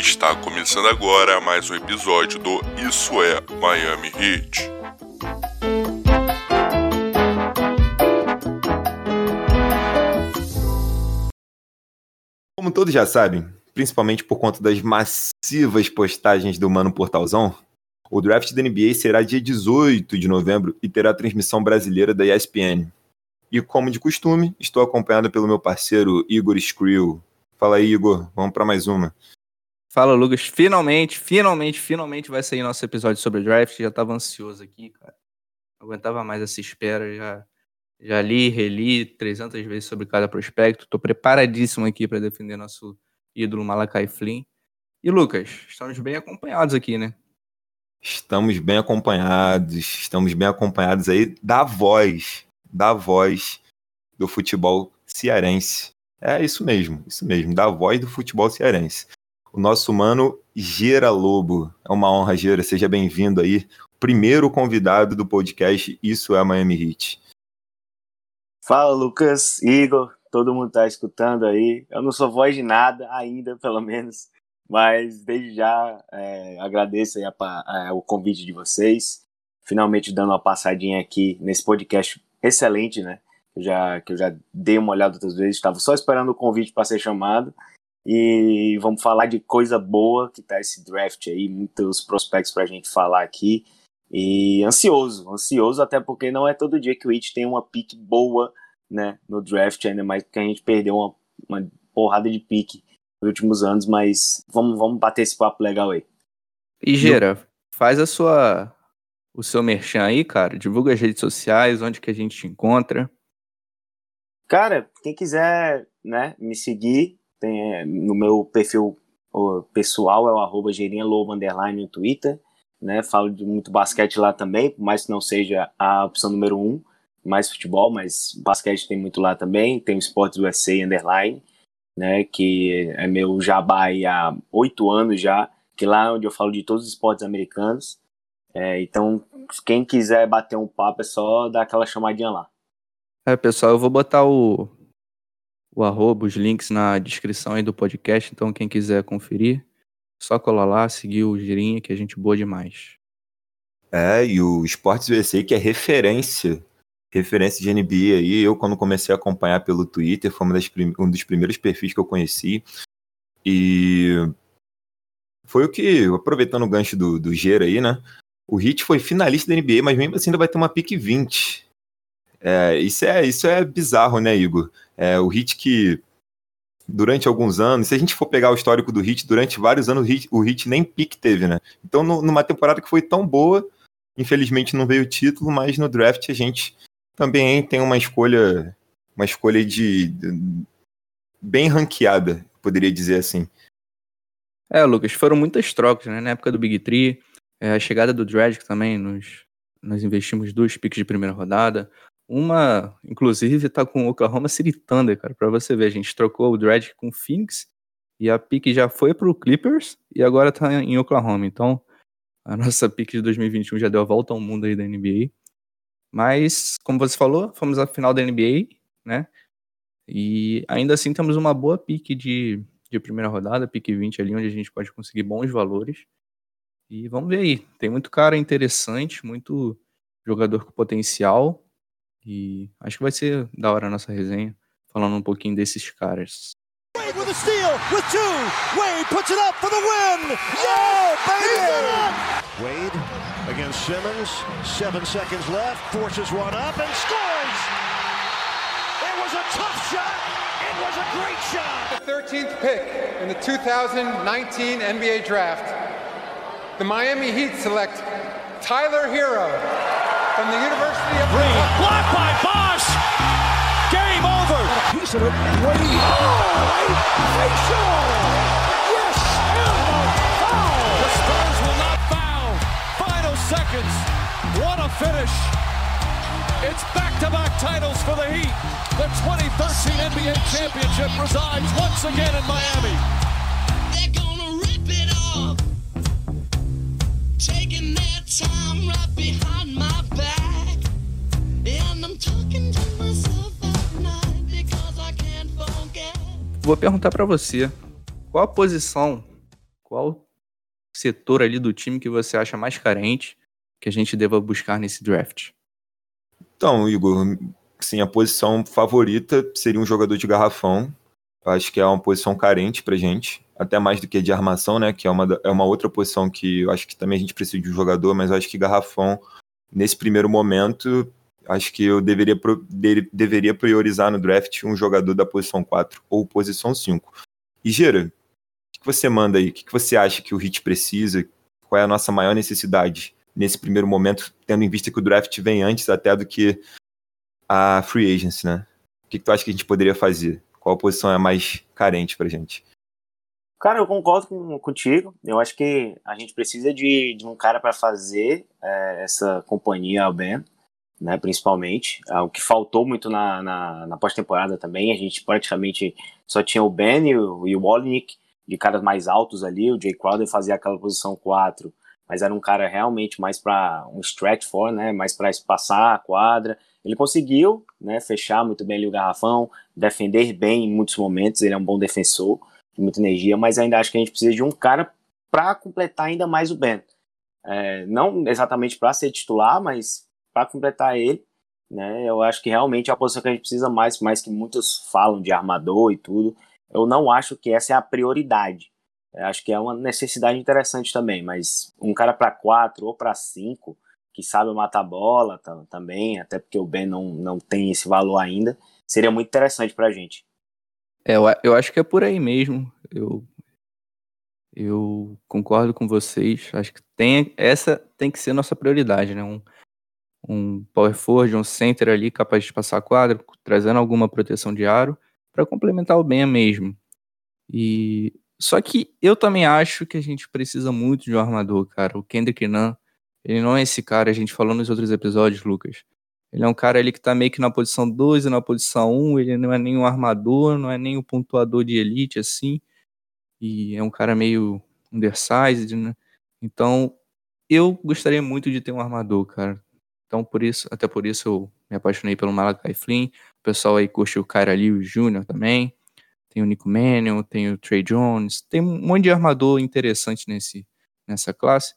Está começando agora mais um episódio do Isso é Miami Heat. Como todos já sabem, principalmente por conta das massivas postagens do Mano Portalzão, o draft da NBA será dia 18 de novembro e terá transmissão brasileira da ESPN. E como de costume, estou acompanhado pelo meu parceiro Igor Skrill. Fala aí, Igor, vamos para mais uma. Fala, Lucas. Finalmente, finalmente, finalmente vai sair nosso episódio sobre draft. Já estava ansioso aqui, cara. Não aguentava mais essa espera. Já, já li, reli 300 vezes sobre cada prospecto. Estou preparadíssimo aqui para defender nosso ídolo Malakai Flynn. E, Lucas, estamos bem acompanhados aqui, né? Estamos bem acompanhados, estamos bem acompanhados aí da voz, da voz do futebol cearense. É isso mesmo, isso mesmo, da voz do futebol cearense. O nosso mano Gera Lobo. É uma honra, Gera, seja bem-vindo aí. Primeiro convidado do podcast Isso é Miami Heat. Fala, Lucas, Igor, todo mundo tá escutando aí. Eu não sou voz de nada ainda, pelo menos. Mas desde já é, agradeço a, a, o convite de vocês. Finalmente dando uma passadinha aqui nesse podcast excelente, né? Eu já, que eu já dei uma olhada outras vezes, estava só esperando o convite para ser chamado. E vamos falar de coisa boa que tá esse draft aí, muitos prospectos para a gente falar aqui. E ansioso, ansioso, até porque não é todo dia que o It tem uma pick boa né, no draft, ainda mais porque a gente perdeu uma, uma porrada de pique nos últimos anos, mas vamos, vamos bater esse papo legal aí. E Gera, faz a sua o seu merchan aí, cara. Divulga as redes sociais, onde que a gente te encontra. Cara, quem quiser, né, me seguir, tem é, no meu perfil pessoal é o arroba underline no Twitter, né, falo de muito basquete lá também, por mais que não seja a opção número um, mais futebol, mas basquete tem muito lá também, tem o Esportes USA underline, né, que é meu jabá há oito anos já, que lá é onde eu falo de todos os esportes americanos. É, então, quem quiser bater um papo é só dar aquela chamadinha lá. É, pessoal, eu vou botar o, o arroba, os links na descrição aí do podcast, então quem quiser conferir, só colar lá, seguir o Girinha, que a gente boa demais. É, e o Esportes USA, que é referência referência de NBA aí. Eu, quando comecei a acompanhar pelo Twitter, foi um dos primeiros perfis que eu conheci. E foi o que, aproveitando o gancho do, do Gera aí, né? O Hit foi finalista da NBA, mas mesmo assim ainda vai ter uma pique 20. É, isso, é, isso é bizarro, né, Igor? É, o Hit que, durante alguns anos, se a gente for pegar o histórico do Hit, durante vários anos o Hit, o Hit nem pique teve, né? Então, no, numa temporada que foi tão boa, infelizmente não veio o título, mas no draft a gente também tem uma escolha, uma escolha de, de bem ranqueada, poderia dizer assim. É, Lucas, foram muitas trocas, né? Na época do Big Tree, é, a chegada do Dragic também, nos, nós investimos duas picks de primeira rodada. Uma, inclusive, tá com o Oklahoma City Thunder, cara, pra você ver. A gente trocou o Dragic com o Phoenix e a pick já foi pro Clippers e agora tá em Oklahoma. Então, a nossa pick de 2021 já deu a volta ao mundo aí da NBA. Mas, como você falou, fomos à final da NBA, né? E ainda assim temos uma boa pique de, de primeira rodada, pique 20 ali, onde a gente pode conseguir bons valores. E vamos ver aí. Tem muito cara interessante, muito jogador com potencial. E acho que vai ser da hora a nossa resenha, falando um pouquinho desses caras. Wade with a steal, with two. Wade puts it up for the win. Yeah, baby! Wade against Simmons. Seven seconds left. Forces one up and scores. It was a tough shot. It was a great shot. The 13th pick in the 2019 NBA Draft. The Miami Heat select Tyler Hero from the University of Green. Blocked over. Piece of it. Wade. Oh, facial. seconds. What a finish. It's back-to-back titles for the Heat. The 2013 NBA championship resides once again in Miami. Vou perguntar para você, qual a posição qual setor ali do time que você acha mais carente que a gente deva buscar nesse draft? Então, Igor, sim, a posição favorita seria um jogador de garrafão. acho que é uma posição carente pra gente, até mais do que de armação, né? Que é uma, é uma outra posição que eu acho que também a gente precisa de um jogador, mas eu acho que garrafão, nesse primeiro momento, acho que eu deveria, de, deveria priorizar no draft um jogador da posição 4 ou posição 5. E Gera, o que você manda aí? O que você acha que o Hit precisa? Qual é a nossa maior necessidade nesse primeiro momento, tendo em vista que o draft vem antes até do que a free agency, né? O que, tu acha que a gente poderia fazer? Qual posição é mais carente pra gente? Cara, eu concordo com, contigo. Eu acho que a gente precisa de, de um cara para fazer é, essa companhia ao Ben, né? Principalmente. É, o que faltou muito na, na, na pós-temporada também. A gente praticamente só tinha o Ben e o, e o Wallnick de caras mais altos ali. O Jay Crowder fazia aquela posição 4, mas era um cara realmente mais para um stretch for, né? Mais para espaçar a quadra. Ele conseguiu, né? Fechar muito bem ali o garrafão, defender bem em muitos momentos. Ele é um bom defensor, de muita energia, mas ainda acho que a gente precisa de um cara para completar ainda mais o Ben. É, não exatamente para ser titular, mas para completar ele. Né, eu acho que realmente é a posição que a gente precisa mais, mais que muitos falam de armador e tudo eu não acho que essa é a prioridade. Eu acho que é uma necessidade interessante também, mas um cara para quatro ou para cinco, que sabe matar bola também, até porque o Ben não, não tem esse valor ainda, seria muito interessante para a gente. É, eu, eu acho que é por aí mesmo. Eu, eu concordo com vocês. Acho que tem, essa tem que ser nossa prioridade, né? Um, um power forward, um center ali capaz de passar a quadra, trazendo alguma proteção de aro para complementar o Ben mesmo. E só que eu também acho que a gente precisa muito de um armador, cara. O Kendrick Nunn, ele não é esse cara, a gente falou nos outros episódios, Lucas. Ele é um cara ali que tá meio que na posição 2 e na posição 1, um, ele não é nem um armador, não é nem um pontuador de elite, assim. E é um cara meio undersized, né? Então, eu gostaria muito de ter um armador, cara. Então, por isso, até por isso eu me apaixonei pelo Malakai Flynn. O pessoal aí curte o Kyra Lewis Jr. também. Tem o Nico Mannion, tem o Trey Jones. Tem um monte de armador interessante nesse, nessa classe.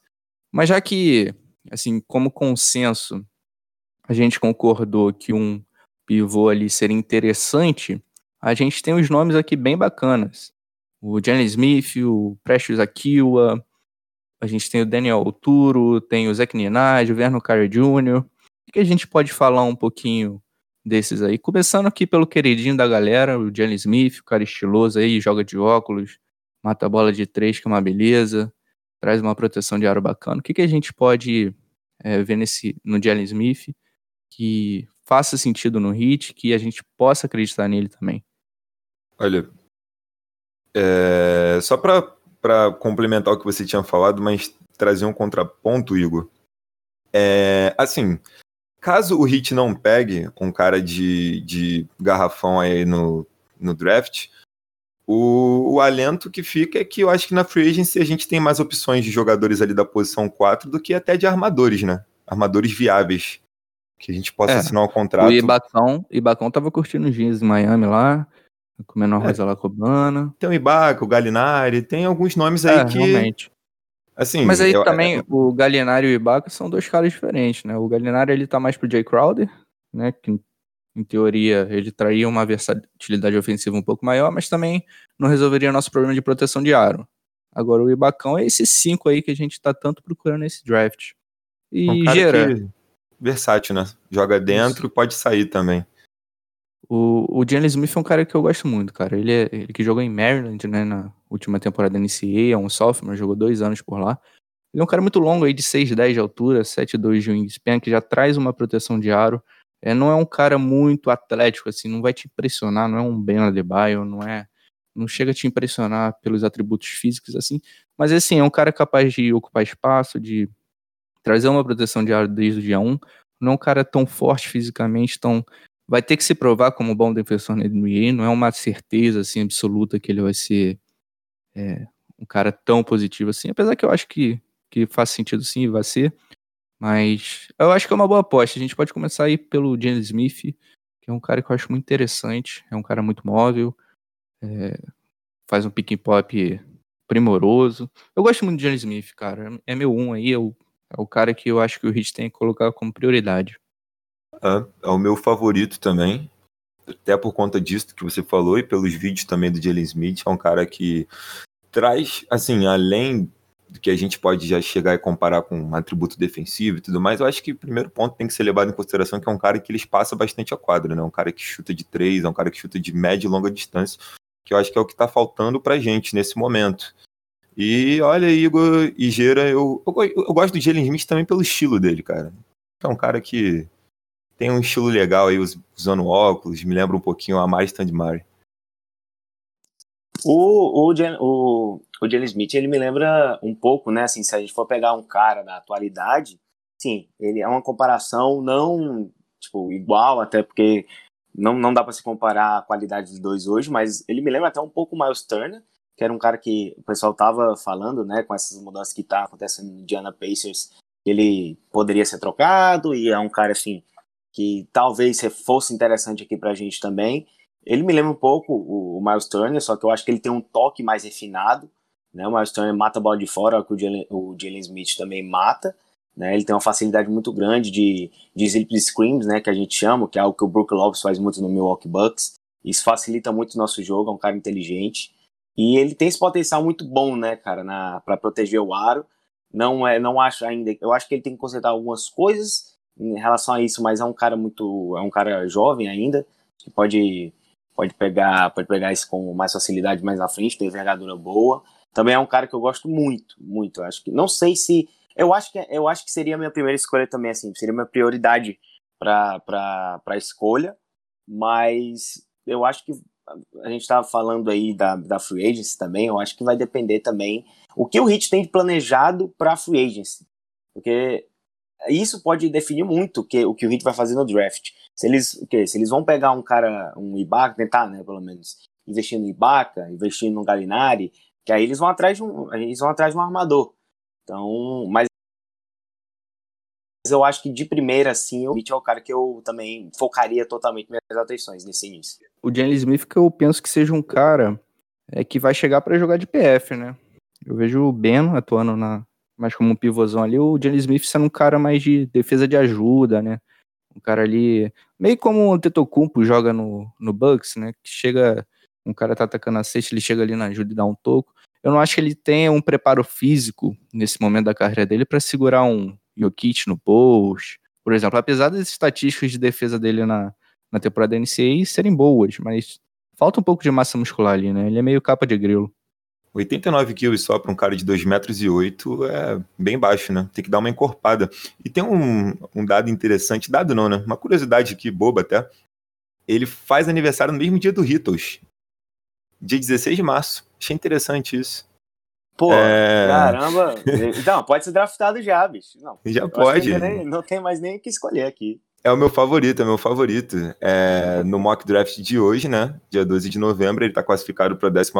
Mas já que, assim, como consenso, a gente concordou que um pivô ali seria interessante, a gente tem os nomes aqui bem bacanas. O Jenny Smith, o Precious Akiwa, a gente tem o Daniel Alturo, tem o Zach Ninage, o Verno Carey Jr. O que a gente pode falar um pouquinho desses aí? Começando aqui pelo queridinho da galera, o Jalen Smith, o cara estiloso aí, joga de óculos, mata a bola de três, que é uma beleza, traz uma proteção de aro bacana. O que, que a gente pode é, ver nesse, no Jalen Smith que faça sentido no hit, que a gente possa acreditar nele também? Olha, é, só para para complementar o que você tinha falado, mas trazer um contraponto, Igor. É, assim, caso o Hit não pegue um cara de, de garrafão aí no, no draft, o, o, alento que fica é que eu acho que na free agency a gente tem mais opções de jogadores ali da posição 4 do que até de armadores, né? Armadores viáveis. Que a gente possa é, assinar um contrato. O Ibacão, Ibacão tava curtindo os jeans em Miami lá. Comendo uma é. lá cubana. Tem o Ibaka, o Galinari, tem alguns nomes aí é, que. Realmente. Assim, Mas aí eu, também é... o Galinari e o Ibaka são dois caras diferentes, né? O Galinari ele tá mais pro Jay Crowder, né? Que em teoria ele traria uma versatilidade ofensiva um pouco maior, mas também não resolveria nosso problema de proteção de aro. Agora o Ibacão é esses cinco aí que a gente tá tanto procurando nesse draft. E um gera. Versátil, né? Joga dentro, Isso. pode sair também. O, o Smith é um cara que eu gosto muito, cara. Ele, é, ele que jogou em Maryland, né, na última temporada NCAA, é um sophomore, jogou dois anos por lá. Ele é um cara muito longo aí, de 6'10 de altura, 7'2 de wingspan, que já traz uma proteção de aro. É, não é um cara muito atlético, assim, não vai te impressionar, não é um Ben Adebayo, não é... Não chega a te impressionar pelos atributos físicos, assim. Mas, assim, é um cara capaz de ocupar espaço, de trazer uma proteção de aro desde o dia 1. Não é um cara tão forte fisicamente, tão vai ter que se provar como bom defensor na NBA, não é uma certeza assim absoluta que ele vai ser é, um cara tão positivo assim, apesar que eu acho que, que faz sentido sim, vai ser, mas eu acho que é uma boa aposta, a gente pode começar aí pelo James Smith, que é um cara que eu acho muito interessante, é um cara muito móvel, é, faz um pick and pop primoroso. Eu gosto muito de Jalen Smith, cara. É meu um aí, é o, é o cara que eu acho que o Heat tem que colocar como prioridade. É, é o meu favorito também. Até por conta disso que você falou e pelos vídeos também do Jalen Smith. É um cara que traz, assim, além do que a gente pode já chegar e comparar com um atributo defensivo e tudo mais, eu acho que o primeiro ponto tem que ser levado em consideração que é um cara que ele espaça bastante a quadra, né? Um cara que chuta de três, é um cara que chuta de média e longa distância, que eu acho que é o que tá faltando pra gente nesse momento. E olha, Igor e Gera, eu, eu, eu gosto do Jalen Smith também pelo estilo dele, cara. É um cara que tem um estilo legal aí, usando óculos, me lembra um pouquinho a mais Murray. O, o, o, o Jalen Smith, ele me lembra um pouco, né? Assim, se a gente for pegar um cara da atualidade, sim, ele é uma comparação não, tipo, igual, até porque não, não dá para se comparar a qualidade dos dois hoje, mas ele me lembra até um pouco Miles Turner, que era um cara que o pessoal tava falando, né, com essas mudanças que tá acontecendo no Indiana Pacers, ele poderia ser trocado e é um cara assim que talvez fosse interessante aqui pra gente também. Ele me lembra um pouco o, Miles Turner, só que eu acho que ele tem um toque mais refinado, né? O Miles Turner mata a bola de fora, que o Jalen, o Jalen Smith também mata. Né? Ele tem uma facilidade muito grande de, de slip screens, né? Que a gente chama, que é algo que o Brook Lopes faz muito no Milwaukee Bucks. Isso facilita muito o nosso jogo, é um cara inteligente. E ele tem esse potencial muito bom, né, cara, para proteger o aro. Não é, não acho ainda. Eu acho que ele tem que consertar algumas coisas em relação a isso, mas é um cara muito, é um cara jovem ainda que pode pode pegar pode pegar isso com mais facilidade mais na frente, tem envergadura boa. Também é um cara que eu gosto muito, muito. Eu acho que não sei se eu acho que eu acho que seria a minha primeira escolha também assim, seria minha prioridade para para escolha, mas eu acho que a gente estava falando aí da, da free agency também, eu acho que vai depender também o que o Heat tem planejado para free agency, porque isso pode definir muito que o que o Heat vai fazer no draft. Se eles, o que, se eles vão pegar um cara, um Ibaka, tentar, né, pelo menos, investir no Ibaka, investir no Galinari, que aí eles vão atrás de um, eles vão atrás de um armador. Então, mas eu acho que de primeira, assim, o Mitchell é o cara que eu também focaria totalmente minhas atenções nesse início. O Jalen Smith, que eu penso que seja um cara é, que vai chegar para jogar de PF, né? Eu vejo o Ben atuando na, mais como um pivôzão ali, o Jalen Smith sendo um cara mais de defesa de ajuda, né? Um cara ali, meio como o Tetocumpo joga no, no Bucks, né? Que chega um cara tá atacando a cesta, ele chega ali na ajuda e dá um toco. Eu não acho que ele tenha um preparo físico nesse momento da carreira dele para segurar um Jokic no post, por exemplo. Apesar das estatísticas de defesa dele na, na temporada NCAA serem boas, mas falta um pouco de massa muscular ali, né? Ele é meio capa de grilo. 89 quilos só para um cara de 2 metros e 8 é bem baixo, né? Tem que dar uma encorpada. E tem um, um dado interessante, dado não, né? Uma curiosidade aqui, boba até. Ele faz aniversário no mesmo dia do Ritos dia 16 de março. Achei interessante isso. Pô, é... caramba. Então, pode ser draftado já, bicho. Não, já pode. Nem, não tem mais nem o que escolher aqui. É o meu favorito, é o meu favorito. É, no mock draft de hoje, né? Dia 12 de novembro, ele está classificado para a 14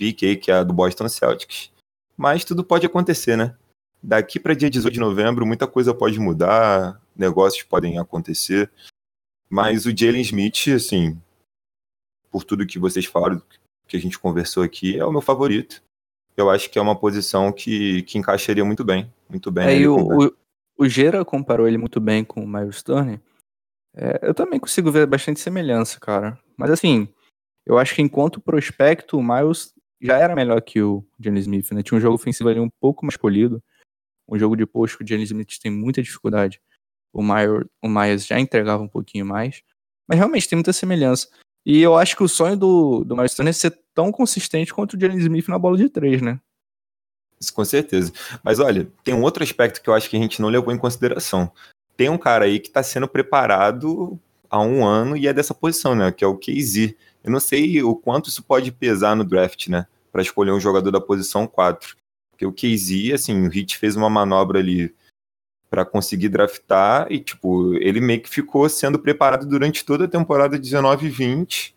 pick, que é a do Boston Celtics. Mas tudo pode acontecer, né? Daqui para dia 18 de novembro, muita coisa pode mudar, negócios podem acontecer. Mas o Jalen Smith, assim, por tudo que vocês falaram, que a gente conversou aqui, é o meu favorito. Eu acho que é uma posição que, que encaixaria muito bem. Muito bem. É, o, o, o Gera comparou ele muito bem com o Miles Turner. É, eu também consigo ver bastante semelhança, cara. Mas assim, eu acho que enquanto prospecto, o Miles já era melhor que o Jenny Smith, né? Tinha um jogo ofensivo ali um pouco mais polido. Um jogo de post que o Jenny Smith tem muita dificuldade. O Myers, o Myers já entregava um pouquinho mais. Mas realmente tem muita semelhança. E eu acho que o sonho do, do Miles Turner é ser tão consistente quanto o Jalen Smith na bola de três, né? Isso com certeza. Mas olha, tem um outro aspecto que eu acho que a gente não levou em consideração. Tem um cara aí que está sendo preparado há um ano e é dessa posição, né? Que é o KZ. Eu não sei o quanto isso pode pesar no draft, né? Para escolher um jogador da posição 4. Porque o KZ, assim, o Hit fez uma manobra ali para conseguir draftar e tipo, ele meio que ficou sendo preparado durante toda a temporada 19 e 20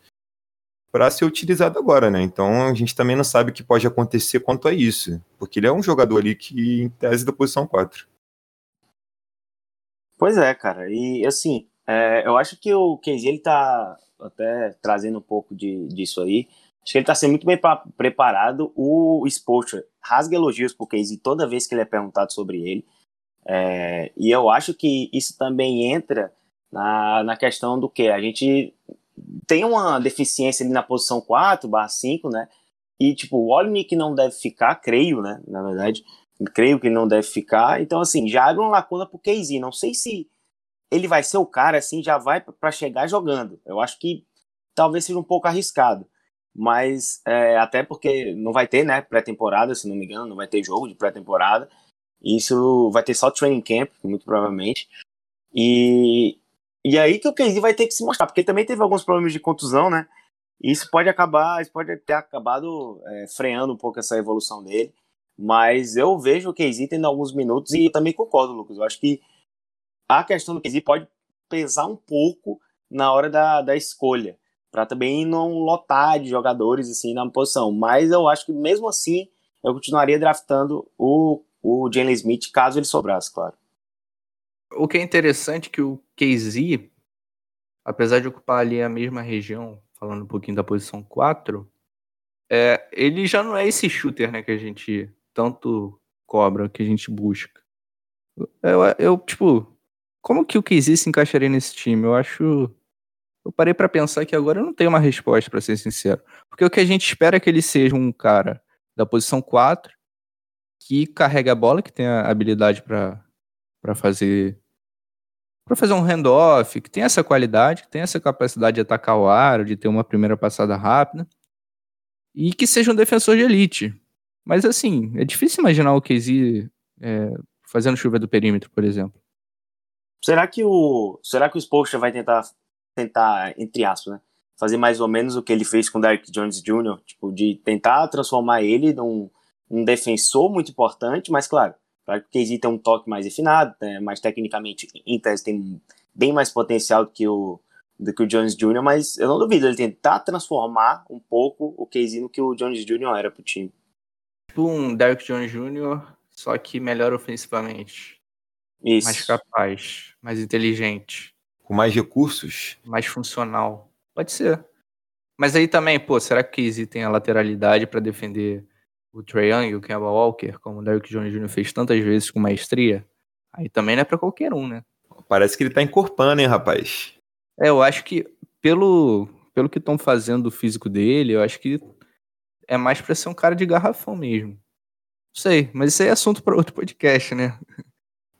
para ser utilizado agora, né? Então a gente também não sabe o que pode acontecer quanto a isso, porque ele é um jogador ali que em tese da posição 4. Pois é, cara. E assim, é, eu acho que o Casey ele tá até trazendo um pouco de, disso aí. Acho que ele está sendo muito bem preparado. O Spolstra rasga elogios pro Casey toda vez que ele é perguntado sobre ele. É, e eu acho que isso também entra na, na questão do que a gente tem uma deficiência ali na posição 4 barra 5, né? E, tipo, o Olinick não deve ficar, creio, né? Na verdade, creio que não deve ficar. Então, assim, já abre uma lacuna pro Casey. Não sei se ele vai ser o cara, assim, já vai para chegar jogando. Eu acho que talvez seja um pouco arriscado. Mas, é, até porque não vai ter, né, pré-temporada, se não me engano, não vai ter jogo de pré-temporada. Isso vai ter só training camp, muito provavelmente. E, e aí que o Casey vai ter que se mostrar, porque também teve alguns problemas de contusão, né? Isso pode acabar, isso pode ter acabado é, freando um pouco essa evolução dele. Mas eu vejo o Casey tendo alguns minutos e eu também concordo, Lucas. Eu acho que a questão do Casey pode pesar um pouco na hora da, da escolha, para também não lotar de jogadores assim na posição. Mas eu acho que mesmo assim eu continuaria draftando o, o Jalen Smith caso ele sobrasse, claro. O que é interessante é que o KZ, apesar de ocupar ali a mesma região, falando um pouquinho da posição 4, é, ele já não é esse shooter né, que a gente tanto cobra, que a gente busca. Eu, eu tipo, como que o KZ se encaixaria nesse time? Eu acho. Eu parei para pensar que agora eu não tenho uma resposta, para ser sincero. Porque o que a gente espera é que ele seja um cara da posição 4, que carrega a bola, que tem a habilidade para fazer para fazer um handoff, que tem essa qualidade, que tem essa capacidade de atacar o aro, de ter uma primeira passada rápida, e que seja um defensor de elite. Mas assim, é difícil imaginar o KZ é, fazendo chuva do perímetro, por exemplo. Será que o será que o Spolstra vai tentar tentar entre aspas, né, fazer mais ou menos o que ele fez com o Derrick Jones Jr., tipo de tentar transformar ele num um defensor muito importante, mas claro, Claro que tem um toque mais refinado, né, mais tecnicamente, em tese, tem bem mais potencial do que o, do que o Jones Jr., mas eu não duvido ele tentar transformar um pouco o KZ no que o Jones Jr. era pro time. Tipo um Derrick Jones Jr., só que melhor ofensivamente. Isso. Mais capaz, mais inteligente. Com mais recursos? Mais funcional. Pode ser. Mas aí também, pô, será que o KZ tem a lateralidade para defender o Trae Young e o Kemba Walker, como o Derrick Jones Jr. fez tantas vezes com maestria, aí também não é para qualquer um, né? Parece que ele tá encorpando, hein, rapaz? É, eu acho que pelo, pelo que estão fazendo o físico dele, eu acho que é mais pra ser um cara de garrafão mesmo. Não sei, mas isso aí é assunto para outro podcast, né?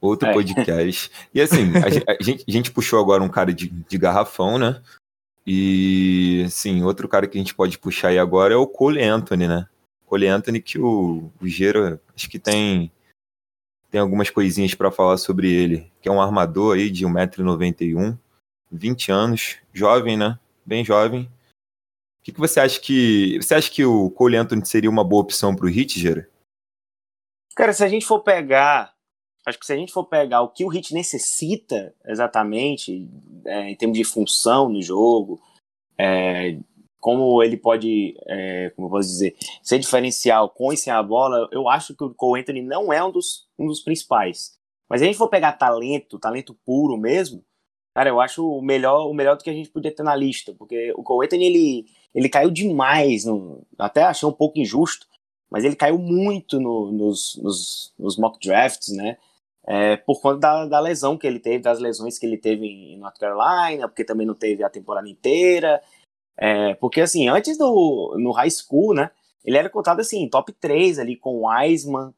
Outro é. podcast. E assim, a, a, gente, a, gente, puxou agora um cara de, de garrafão, né? E, sim, outro cara que a gente pode puxar aí agora é o Cole Anthony, né? Cole Anthony, que o, o Gero, acho que tem, tem algumas coisinhas para falar sobre ele, que é um armador aí de 1,91m, 20 anos, jovem, né? Bem jovem. O que, que você acha que. Você acha que o Cole Anthony seria uma boa opção para o Hit, Gero? Cara, se a gente for pegar. Acho que se a gente for pegar o que o Hit necessita exatamente, é, em termos de função no jogo, é, como ele pode, é, como eu posso dizer, ser diferencial com e sem a bola, eu acho que o Cole Anthony não é um dos, um dos principais. Mas se a gente for pegar talento, talento puro mesmo, cara, eu acho o melhor, o melhor do que a gente podia ter na lista, porque o Cole Anthony, ele, ele caiu demais, no, até achei um pouco injusto, mas ele caiu muito no, nos, nos, nos, mock drafts, né? É, por conta da, da, lesão que ele teve, das lesões que ele teve em North Carolina, porque também não teve a temporada inteira, é, porque, assim, antes do no high school, né, ele era contado, assim, top 3 ali, com Wiseman,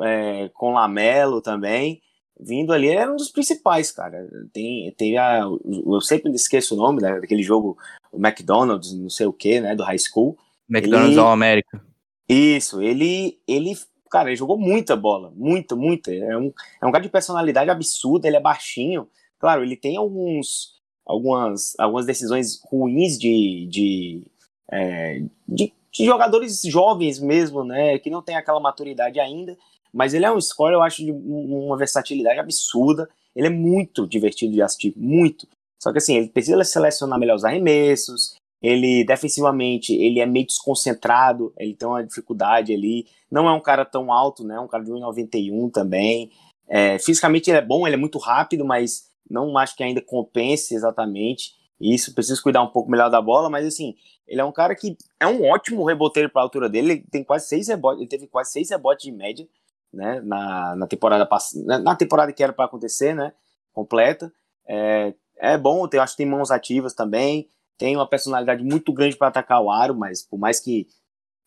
é, com Lamelo também, vindo ali, era um dos principais, cara. Tem, tem a, eu sempre esqueço o nome né, daquele jogo, o McDonald's, não sei o que, né, do high school. McDonald's All América. Isso, ele, ele, cara, ele jogou muita bola, muita, muita. É um, é um cara de personalidade absurda, ele é baixinho. Claro, ele tem alguns algumas, algumas decisões ruins de, de, é, de, de, jogadores jovens mesmo, né, que não tem aquela maturidade ainda, mas ele é um score, eu acho, de uma versatilidade absurda, ele é muito divertido de assistir, muito, só que assim, ele precisa selecionar melhor os arremessos, ele defensivamente, ele é meio desconcentrado, ele tem uma dificuldade ali, não é um cara tão alto, né, um cara de 1,91 também, é, fisicamente ele é bom, ele é muito rápido, mas não acho que ainda compense exatamente. Isso, precisa cuidar um pouco melhor da bola, mas assim, ele é um cara que é um ótimo reboteiro para a altura dele. Ele tem quase seis rebotes, ele teve quase seis rebotes de média, né? Na, na temporada passada, na temporada que era para acontecer, né? Completa. É, é bom, eu acho que tem mãos ativas também. Tem uma personalidade muito grande para atacar o aro, mas por mais que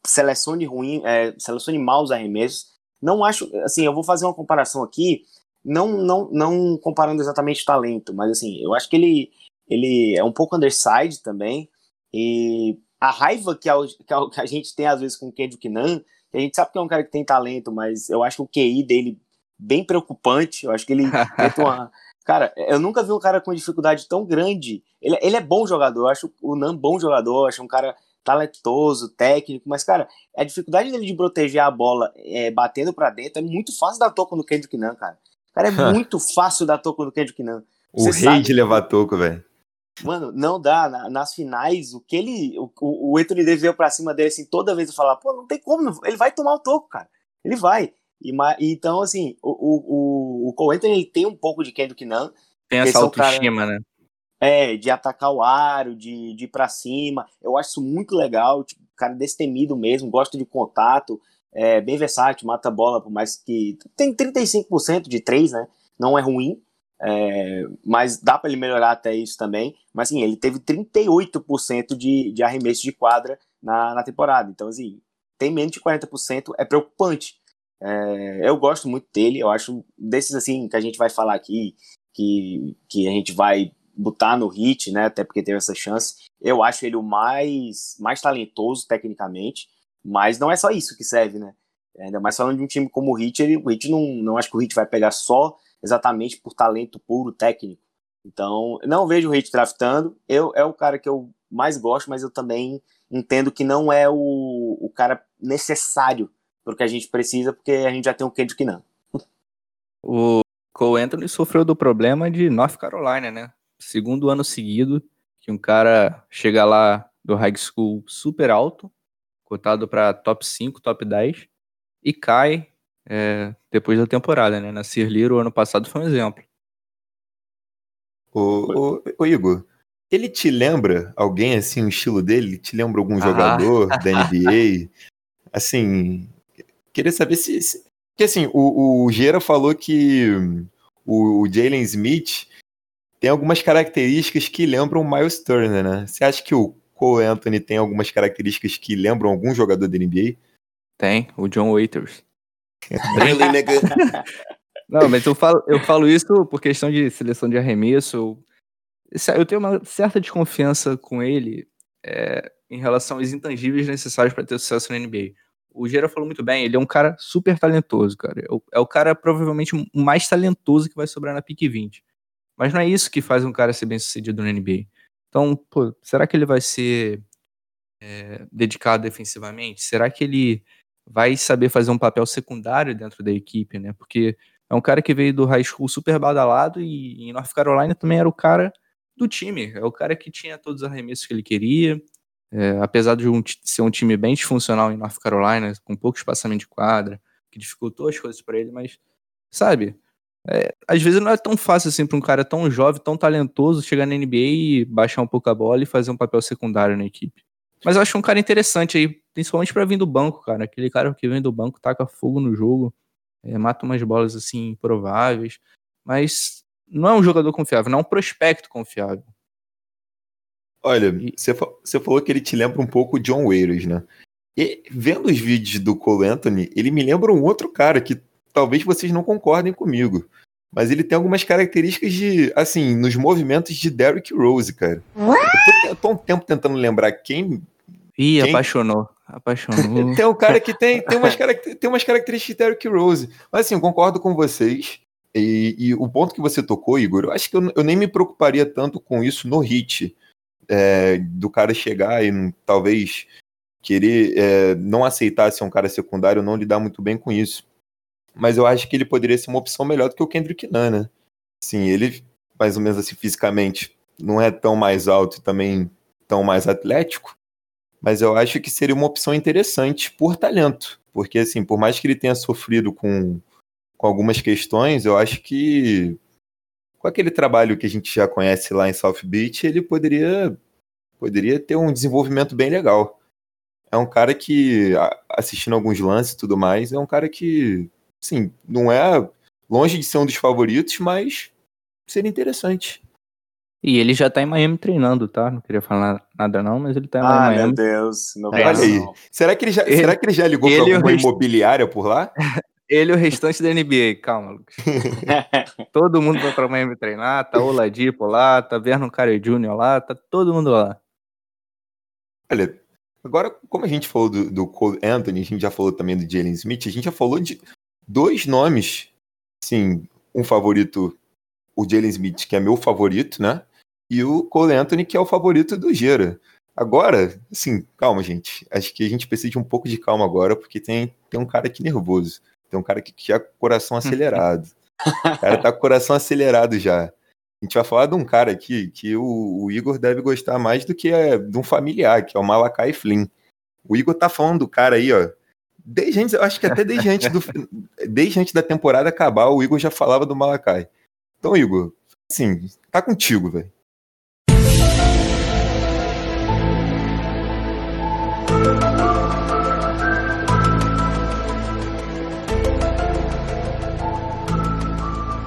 selecione ruim, é, selecione mal os arremessos, não acho, assim, eu vou fazer uma comparação aqui, não, não, não comparando exatamente talento, mas assim, eu acho que ele, ele é um pouco underside também, e a raiva que a, que a, gente tem às vezes com o Kendrick Nunn, que a gente sabe que é um cara que tem talento, mas eu acho que o QI dele bem preocupante, eu acho que ele uma... Cara, eu nunca vi um cara com dificuldade tão grande. Ele, ele é bom jogador, eu acho o Nan bom jogador, eu acho um cara talentoso, técnico, mas, cara, a dificuldade dele de proteger a bola é, batendo para dentro é muito fácil dar toco no Kendrick Nunn, cara. Cara, é muito fácil dar toco no Kendrick Nunn. O rei sabe, de levar toco, velho. Mano, não dá. nas finais, o que ele. O, o Anthony Davis veio pra cima dele assim, toda vez eu falar, pô, não tem como, ele vai tomar o toco, cara. Ele vai. E, então, assim, o, o, o Cole Anthony ele tem um pouco de Kendrick Nunn. Tem essa autoestima, cara, né? É, de atacar o aro, de, de ir pra cima. Eu acho isso muito legal. Tipo, cara destemido mesmo, gosta de contato, é bem versátil, mata bola, por mais que. Tem 35% de 3, né? Não é ruim. É, mas dá para ele melhorar até isso também. Mas sim, ele teve 38% de, de arremesso de quadra na, na temporada. Então, assim, tem menos de 40%, é preocupante. É, eu gosto muito dele, eu acho desses assim que a gente vai falar aqui, que, que a gente vai botar no hit, né? Até porque teve essa chance. Eu acho ele o mais, mais talentoso tecnicamente, mas não é só isso que serve, né? Ainda mais falando de um time como o Hit, ele, o Hit não, não acho que o Hit vai pegar só exatamente por talento puro técnico. Então, não vejo o Hit draftando. Eu, é o cara que eu mais gosto, mas eu também entendo que não é o, o cara necessário para o que a gente precisa, porque a gente já tem um Kendrick Nunn. O Cole Anthony sofreu do problema de North Carolina, né? Segundo ano seguido que um cara chega lá do high school super alto, cotado para top 5, top 10, e cai é, depois da temporada, né? Na o ano passado foi um exemplo. O, o, o, Igor, ele te lembra alguém assim, o estilo dele? Te lembra algum ah. jogador da NBA? Assim, queria saber se. se porque assim, o, o Gera falou que o, o Jalen Smith tem algumas características que lembram o Miles Turner, né? Você acha que o Cole Anthony tem algumas características que lembram algum jogador da NBA? Tem, o John Waiters. really, nigga? Não, mas eu falo, eu falo isso por questão de seleção de arremesso. Eu tenho uma certa desconfiança com ele é, em relação aos intangíveis necessários para ter sucesso na NBA. O Gera falou muito bem, ele é um cara super talentoso, cara. É o, é o cara provavelmente mais talentoso que vai sobrar na pique 20. Mas não é isso que faz um cara ser bem sucedido na NBA. Então, pô, será que ele vai ser é, dedicado defensivamente? Será que ele vai saber fazer um papel secundário dentro da equipe, né? Porque é um cara que veio do high school super badalado e em North Carolina também era o cara do time. É o cara que tinha todos os arremessos que ele queria. É, apesar de um, ser um time bem disfuncional em North Carolina, com pouco espaçamento de quadra, que dificultou as coisas para ele, mas, sabe, é, às vezes não é tão fácil assim para um cara tão jovem, tão talentoso, chegar na NBA e baixar um pouco a bola e fazer um papel secundário na equipe. Mas eu acho um cara interessante aí, principalmente para vir do banco, cara. Aquele cara que vem do banco, taca fogo no jogo, é, mata umas bolas assim improváveis, mas não é um jogador confiável, não é um prospecto confiável. Olha, você, falou que ele te lembra um pouco o John Waiters, né? E vendo os vídeos do Cole Anthony, ele me lembra um outro cara que talvez vocês não concordem comigo. Mas ele tem algumas características de, assim, nos movimentos de Derrick Rose, cara. Eu tô, tô um tempo tentando lembrar quem. Ih, quem... apaixonou. Apaixonou. tem um cara que tem, tem, umas tem umas características de Derrick Rose. Mas assim, eu concordo com vocês. E, e, o ponto que você tocou, Igor, eu acho que eu, eu nem me preocuparia tanto com isso no hit. É, do cara chegar e talvez querer é, não aceitar ser um cara secundário, não lidar muito bem com isso mas eu acho que ele poderia ser uma opção melhor do que o Kendrick Nunn, né? Sim, ele, mais ou menos assim, fisicamente, não é tão mais alto e também tão mais atlético, mas eu acho que seria uma opção interessante por talento, porque assim, por mais que ele tenha sofrido com, com algumas questões, eu acho que com aquele trabalho que a gente já conhece lá em South Beach, ele poderia, poderia ter um desenvolvimento bem legal. É um cara que, assistindo alguns lances e tudo mais, é um cara que, sim, não é longe de ser um dos favoritos, mas seria interessante. E ele já tá em Miami treinando, tá? Não queria falar nada não, mas ele tá em Ah, Miami. meu Deus. Não Olha fala aí. Será que ele já, Ele- será que ele já ligou ele para o alguma resto- imobiliária por lá? Ele e o restante da NBA, calma, Lucas. Todo mundo vai pra Miami treinar, tá o Oladipo lá, tá Vernon Carey Jr. lá, tá todo mundo lá. Olha, agora, como a gente falou do, do Cole Anthony, a gente já falou também do Jalen Smith, a gente já falou de dois nomes, sim, um favorito, o Jalen Smith, que é meu favorito, né? E o Cole Anthony, que é o favorito do Gera. Agora, assim, calma, gente. Acho que a gente precisa de um pouco de calma agora, porque tem, tem um cara aqui nervoso. Tem um cara aqui que já com o coração acelerado. O cara tá com o coração acelerado já. A gente vai falar de um cara aqui que o, o Igor deve gostar mais do que é, de um familiar, que é o Malakai Flynn. O Igor tá falando do cara aí, ó. Desde antes, eu acho que até desde antes, do, desde antes da temporada acabar, o Igor já falava do Malakai. Então, Igor, assim, tá contigo, velho.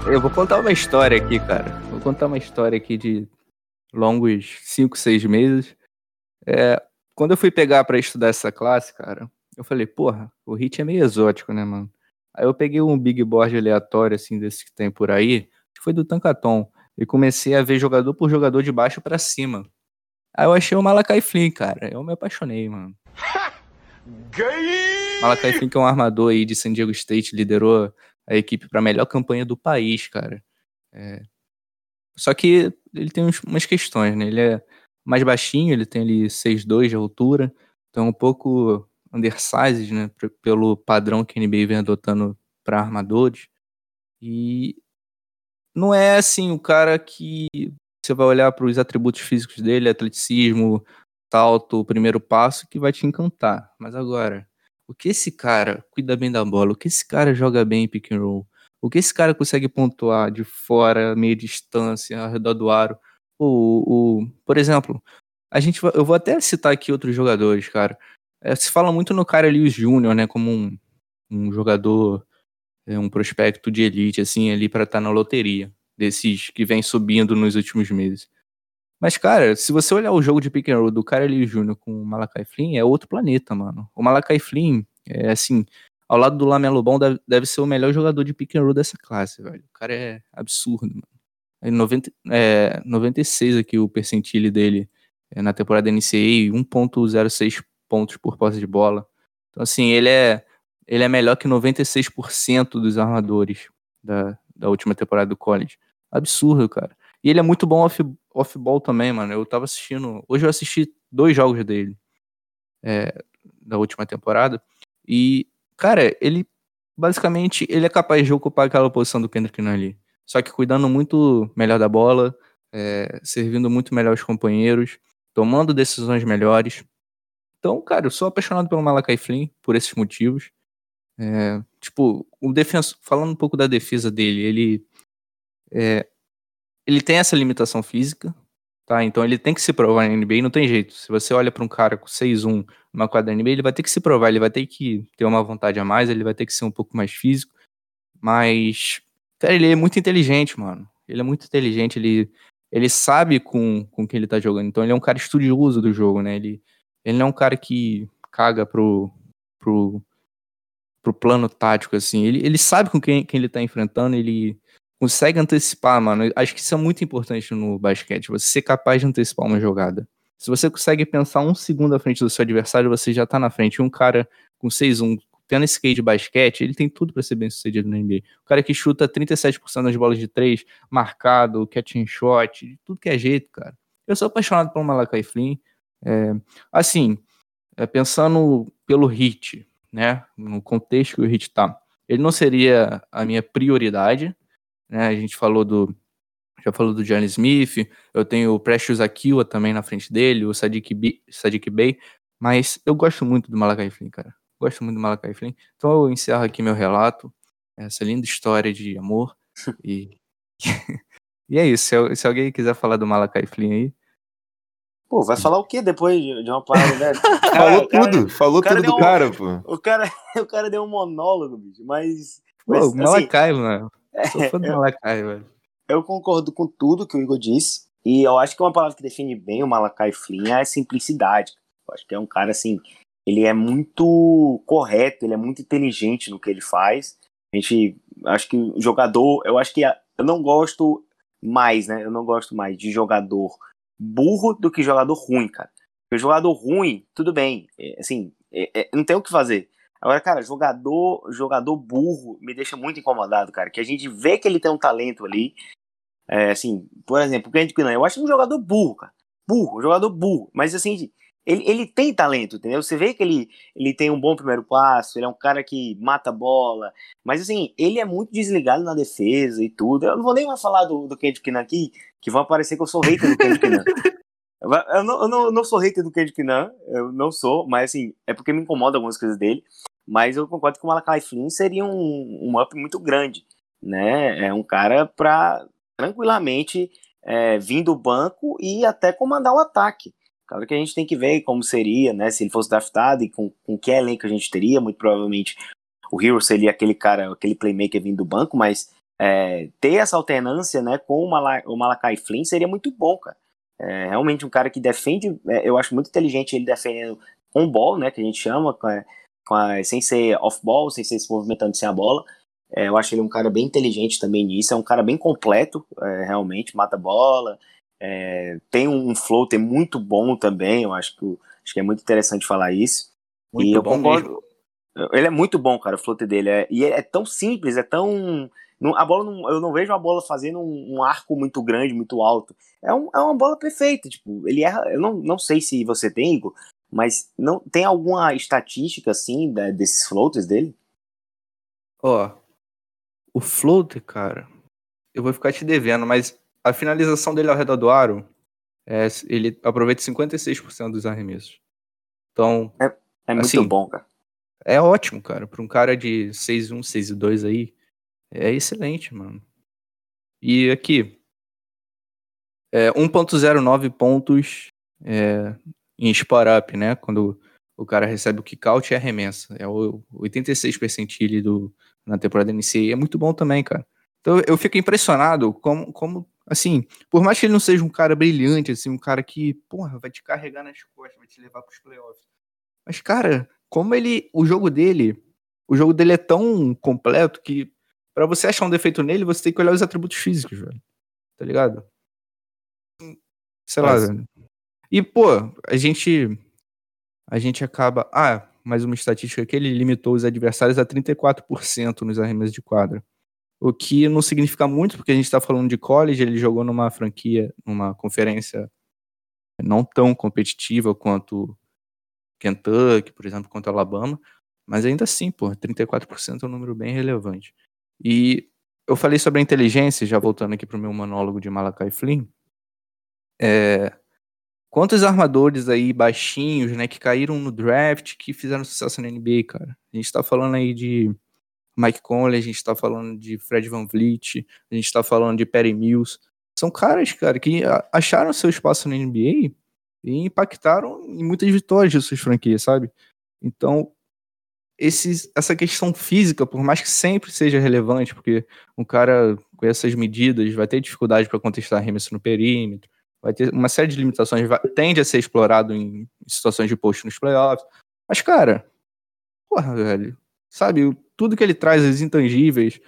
Eu vou contar uma história aqui, cara. Vou contar uma história aqui de longos 5, 6 meses. É, quando eu fui pegar pra estudar essa classe, cara, eu falei, porra, o hit é meio exótico, né, mano? Aí eu peguei um big board aleatório, assim, desse que tem por aí, que foi do Tankaton, e comecei a ver jogador por jogador de baixo pra cima. Aí eu achei o Malakai Flynn, cara. Eu me apaixonei, mano. Malakai Flynn, que é um armador aí de San Diego State, liderou a equipe para a melhor campanha do país, cara. É, Só que ele tem uns- umas questões, né? Ele é mais baixinho, ele tem ali 6'2 de altura, então um pouco undersized, né? Pelo padrão que a NBA vem adotando para armadores. E não é assim o cara que você vai olhar para os atributos físicos dele, atleticismo, salto, primeiro passo, que vai te encantar. Mas agora, o que esse cara cuida bem da bola, o que esse cara joga bem em pick and roll, o que esse cara consegue pontuar de fora, meia distância, ao redor do aro. O, o, por exemplo, a gente, eu vou até citar aqui outros jogadores, cara. É, se fala muito no cara Lewis Jr., né, como um, um jogador, é, um prospecto de elite, assim, ali para estar na loteria, desses que vem subindo nos últimos meses. Mas, cara, se você olhar o jogo de pick and roll do Cara Lewis Jr. com o Malakai Flynn, é outro planeta, mano. O Malakai Flynn, é assim, ao lado do Lamelo Ball, deve, deve ser o melhor jogador de pick and roll dessa classe, velho. O cara é absurdo, mano. Em 90, é, 96 aqui o percentile dele é, na temporada NCAA, 1.06 pontos por posse de bola. Então, assim, ele é, ele é melhor que 96% dos armadores da, da última temporada do college. Absurdo, cara. E ele é muito bom off, off-ball também, mano. Eu tava assistindo. Hoje eu assisti dois jogos dele é, da última temporada. E, cara, ele basicamente ele é capaz de ocupar aquela posição do Kendrick Nunn ali. Só que cuidando muito melhor da bola, é, servindo muito melhor os companheiros, tomando decisões melhores. Então, cara, eu sou apaixonado pelo Malakai Flynn por esses motivos. É, tipo, o defensor, falando um pouco da defesa dele, ele é, ele tem essa limitação física, tá? Então ele tem que se provar na NBA, não tem jeito. Se você olha para um cara com 6'1 numa quadra NBA, ele vai ter que se provar, ele vai ter que ter uma vontade a mais, ele vai ter que ser um pouco mais físico. Mas, cara, ele é muito inteligente, mano. Ele é muito inteligente, ele, ele sabe com, com quem ele tá jogando. Então ele é um cara estudioso do jogo, né? Ele, ele não é um cara que caga pro, pro, pro plano tático, assim. Ele, ele sabe com quem, quem ele tá enfrentando, ele consegue antecipar, mano. Acho que isso é muito importante no basquete, você ser capaz de antecipar uma jogada. Se você consegue pensar um segundo à frente do seu adversário, você já tá na frente. E um cara com 6'1, tendo esse skate de basquete, ele tem tudo para ser bem sucedido na NBA. O cara que chuta 37% das bolas de três, marcado, catch and shot, de tudo que é jeito, cara. Eu sou apaixonado pelo Malakai Flynn. É, assim, é, pensando pelo hit, né? No contexto que o hit tá. Ele não seria a minha prioridade, né? A gente falou do. Já falou do Johnny Smith, eu tenho o Precious Akiwa também na frente dele, o Sadiq, B, Sadiq Bey, mas eu gosto muito do Malakai Flynn, cara. Gosto muito do Malakai Flynn. Então eu encerro aqui meu relato, essa linda história de amor e, E é isso, se, se alguém quiser falar do Malakai Flynn aí. Pô, vai falar o que depois de uma parada dessa? falou tudo, falou tudo do um, cara, pô. O cara, o cara deu um monólogo, bicho, mas. Pô, mas, Malakai, assim, mano. Sou fã do eu, Malakai, velho. Eu concordo com tudo que o Igor disse. E eu acho que uma palavra que define bem o Malakai Flynn é a simplicidade. Eu acho que é um cara assim. Ele é muito correto, ele é muito inteligente no que ele faz. A gente. Acho que o jogador. Eu acho que. A, eu não gosto mais, né? Eu não gosto mais de jogador burro do que jogador ruim, cara. Porque jogador ruim, tudo bem, é, assim, é, é, não tem o que fazer. Agora, cara, jogador, jogador burro me deixa muito incomodado, cara. Que a gente vê que ele tem um talento ali. É, assim, por exemplo, o Kendrick Nunn, eu acho um jogador burro, cara. Burro, jogador burro. Mas assim, ele, ele tem talento, entendeu? Você vê que ele, ele tem um bom primeiro passo, ele é um cara que mata a bola. Mas assim, ele é muito desligado na defesa e tudo. Eu não vou nem mais falar do, do Kendrick Nunn aqui, que vai parecer que eu sou hater do Kendrick Nunn. Eu não, eu não, não sou hater do Kendrick Nunn, eu não sou, mas assim, é porque me incomoda algumas coisas dele. Mas eu concordo que o Malakai Flynn seria um, um up muito grande, né? É um cara para tranquilamente é, vir do banco e até comandar o ataque. Claro que a gente tem que ver como seria, né? Se ele fosse draftado e com, com que elenco a gente teria, muito provavelmente o Hero seria aquele cara, aquele playmaker vindo do banco, mas é, ter essa alternância né, com o, Mala, o Malakai Flynn seria muito bom, cara. É, realmente um cara que defende, é, eu acho muito inteligente ele defendendo on ball, né, que a gente chama, com a, com a, sem ser off ball, sem ser se movimentando sem a bola. É, eu acho ele um cara bem inteligente também nisso, é um cara bem completo, é, realmente, mata bola, é, tem um floater muito bom também, eu acho que, acho que é muito interessante falar isso. Muito e eu bom concordo. mesmo. Ele é muito bom, cara, o floater dele. É, e é, tão simples, é tão. Não, a bola não, eu não vejo a bola fazendo um, um arco muito grande, muito alto. É, um, é uma bola perfeita. Tipo, ele erra. Eu não, não sei se você tem, Igor, mas não tem alguma estatística assim da, desses floaters dele? Ó, o floater, cara, eu vou ficar te devendo, mas a finalização dele ao redor do aro, é, ele aproveita 56% dos arremessos. Então. É, é muito assim, bom, cara. É ótimo, cara. Para um cara de 6'1, 6'2 aí, é excelente, mano. E aqui, é 1.09 pontos é, em spot up, né? Quando o cara recebe o kick-out e arremessa. É o 86 percentile do, na temporada NCAA. É muito bom também, cara. Então eu fico impressionado como, como, assim, por mais que ele não seja um cara brilhante, assim, um cara que, porra, vai te carregar nas costas, vai te levar pros playoffs. Mas, cara, como ele, o jogo dele, o jogo dele é tão completo que para você achar um defeito nele, você tem que olhar os atributos físicos, velho. Tá ligado? Sei lá, velho. E, pô, a gente a gente acaba, ah, mais uma estatística que ele limitou os adversários a 34% nos arremessos de quadra o que não significa muito, porque a gente está falando de college, ele jogou numa franquia, numa conferência não tão competitiva quanto Kentucky, por exemplo, quanto Alabama, mas ainda assim, pô, 34% é um número bem relevante. E eu falei sobre a inteligência, já voltando aqui para o meu monólogo de Malakai Flynn, é, quantos armadores aí baixinhos, né, que caíram no draft, que fizeram sucesso na NBA, cara? A gente está falando aí de Mike Conley, a gente está falando de Fred Van Vliet, a gente está falando de Perry Mills. São caras, cara, que acharam seu espaço na NBA e impactaram em muitas vitórias de suas franquias, sabe? Então, esses, essa questão física, por mais que sempre seja relevante, porque um cara com essas medidas vai ter dificuldade para contestar arremesso no perímetro, vai ter uma série de limitações, vai, tende a ser explorado em situações de post nos playoffs. Mas, cara, porra, velho, sabe? Tudo que ele traz, os intangíveis.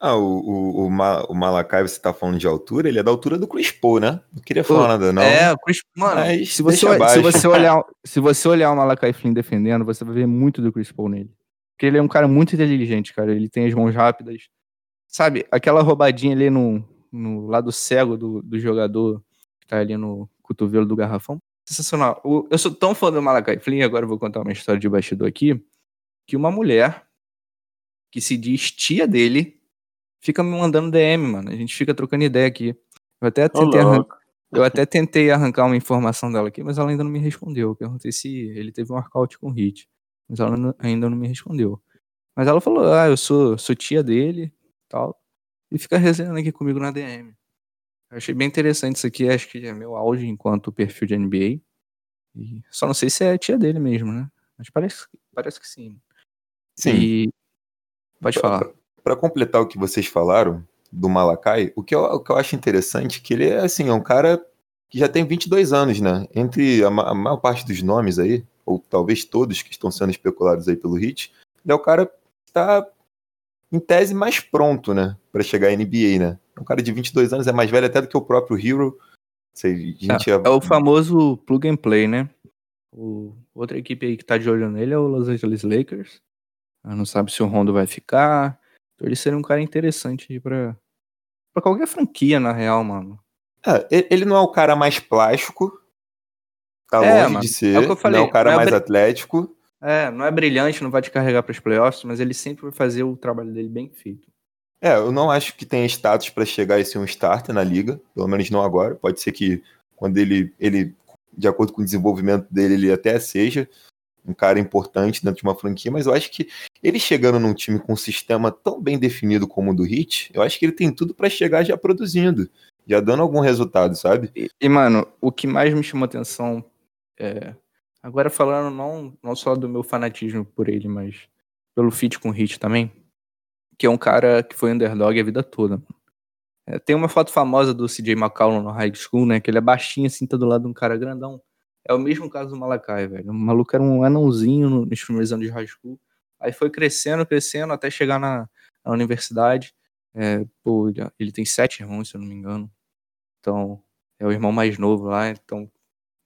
Ah, o, o, o, Ma, o Malakai, você tá falando de altura, ele é da altura do Chris Paul, né? Não queria falar nada, não. É, o Chris Mano, Mas se você, se, você olhar, se você olhar o Malakai Flynn defendendo, você vai ver muito do Chris Paul nele. Porque ele é um cara muito inteligente, cara. Ele tem as mãos rápidas. Sabe, aquela roubadinha ali no, no lado cego do, do jogador que tá ali no cotovelo do garrafão. Sensacional. Eu sou tão fã do Malakai Flynn, agora eu vou contar uma história de bastidor aqui, que uma mulher que se diz tia dele, fica me mandando DM, mano. A gente fica trocando ideia aqui. Eu até tentei, arrancar, eu até tentei arrancar uma informação dela aqui, mas ela ainda não me respondeu. Eu perguntei se ele teve um workout com hit, mas ela não, ainda não me respondeu. Mas ela falou: "Ah, eu sou, sou tia dele", tal. E fica resenhando aqui comigo na DM. Eu achei bem interessante isso aqui. Acho que é meu auge enquanto perfil de NBA. E só não sei se é a tia dele mesmo, né? Mas parece, parece que sim. Sim. E... Pode falar. Para completar o que vocês falaram do Malakai, o que, eu, o que eu acho interessante é que ele é assim, é um cara que já tem 22 anos, né? Entre a, a maior parte dos nomes aí, ou talvez todos que estão sendo especulados aí pelo Hit, ele é o cara que está em tese mais pronto, né, para chegar à NBA, né? É um cara de 22 anos, é mais velho até do que o próprio Hero. Sei, gente é, é... é o famoso plug and play, né? O, outra equipe aí que tá de olho nele é o Los Angeles Lakers. Não sabe se o Rondo vai ficar. Então ele seria um cara interessante para para qualquer franquia, na real, mano. É, ele não é o cara mais plástico. Tá é, longe mano, de ser. É o que eu falei. Não é o cara é mais atlético. É, não é brilhante, não vai te carregar para os playoffs, mas ele sempre vai fazer o trabalho dele bem feito. É, eu não acho que tenha status para chegar a ser um starter na liga, pelo menos não agora. Pode ser que quando ele, ele, de acordo com o desenvolvimento dele, ele até seja um cara importante dentro de uma franquia, mas eu acho que ele chegando num time com um sistema tão bem definido como o do Hit, eu acho que ele tem tudo para chegar já produzindo, já dando algum resultado, sabe? E, e, mano, o que mais me chamou atenção é Agora falando não, não só do meu fanatismo por ele, mas pelo feat com o Hit também, que é um cara que foi underdog a vida toda. É, tem uma foto famosa do CJ McCollum no high school, né? Que ele é baixinho assim, tá do lado de um cara grandão. É o mesmo caso do Malakai, velho. O maluco era um anãozinho nos primeiros anos de high school. Aí foi crescendo, crescendo, até chegar na, na universidade. É, pô, ele tem sete irmãos, se eu não me engano. Então, é o irmão mais novo lá. Então,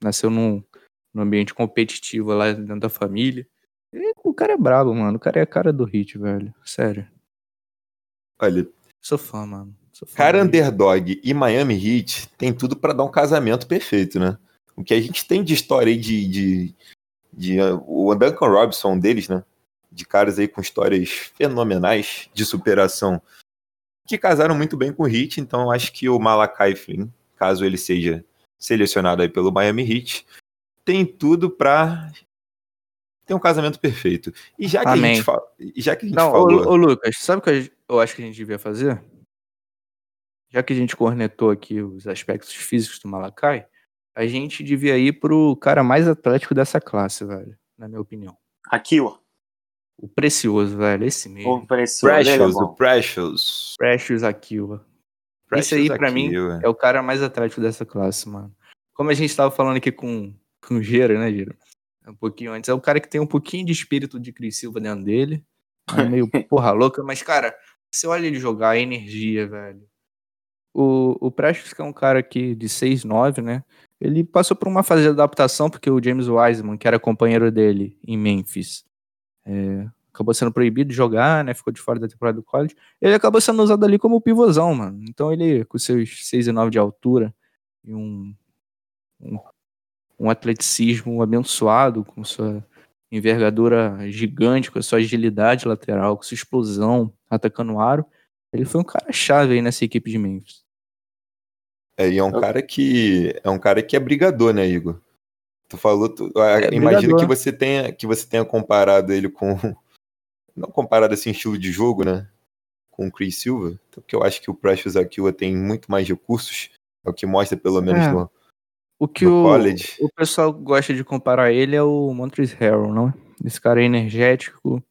nasceu num, no ambiente competitivo lá dentro da família. E o cara é brabo, mano. O cara é a cara do hit, velho. Sério. Olha. Sou fã, mano. Sou fã cara underdog e Miami Heat tem tudo para dar um casamento perfeito, né? O que a gente tem de história aí de, de, de, uh, o Duncan Robinson deles, né? De caras aí com histórias fenomenais de superação que casaram muito bem com o Heat, então acho que o Malakai Flynn, caso ele seja selecionado aí pelo Miami Heat, tem tudo pra ter um casamento perfeito. E já que Amém. a gente, fala, já que a gente Não, falou. Ô, ô, Lucas, sabe o que eu acho que a gente devia fazer? Já que a gente cornetou aqui os aspectos físicos do Malakai, a gente devia ir pro cara mais atlético dessa classe, velho. Na minha opinião. Aqui, ó. O Precioso, velho. Esse mesmo. O Precioso. Precious, o Precious. Precious Aquila. Esse aí, pra mim, é o cara mais atlético dessa classe, mano. Como a gente tava falando aqui com com o Gera, né, Gera? Um pouquinho antes. É o cara que tem um pouquinho de espírito de Cris Silva dentro dele. É meio porra louca, mas, cara, você olha ele jogar, a energia, velho. O, o Prestes, que é um cara que de 6'9, né? Ele passou por uma fase de adaptação, porque o James Wiseman, que era companheiro dele em Memphis, é, acabou sendo proibido de jogar, né? Ficou de fora da temporada do college. Ele acabou sendo usado ali como pivôzão, mano. Então ele, com seus 6'9 de altura e um, um um atleticismo abençoado, com sua envergadura gigante, com a sua agilidade lateral, com sua explosão, atacando o aro. Ele foi um cara chave aí nessa equipe de Memphis. É, e é um cara que é um cara que é brigador, né, Igor? Tu falou, tu, é, imagino que você tenha que você tenha comparado ele com não comparado assim estilo de jogo, né, com o Chris Silva, porque eu acho que o Precious Aquila tem muito mais recursos, é o que mostra pelo menos é. no, o que o, o pessoal gosta de comparar ele é o Montrezl Harrell, não? Esse cara é energético,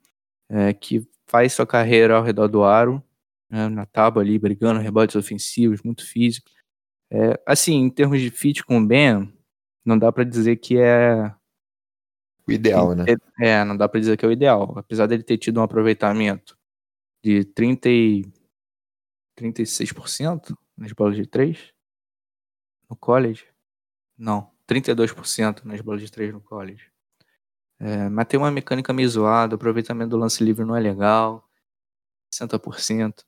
é, que faz sua carreira ao redor do aro, né, na tábua ali, brigando, rebotes ofensivos, muito físico. É, assim, em termos de fit com o Ben, não dá para dizer que é o ideal, né? É, é, não dá para dizer que é o ideal. Apesar dele ter tido um aproveitamento de 30 e 36% nas bolas de 3 no college. Não, 32% nas bolas de 3 no college. É, mas tem uma mecânica meio zoada, o aproveitamento do lance livre não é legal. 60%.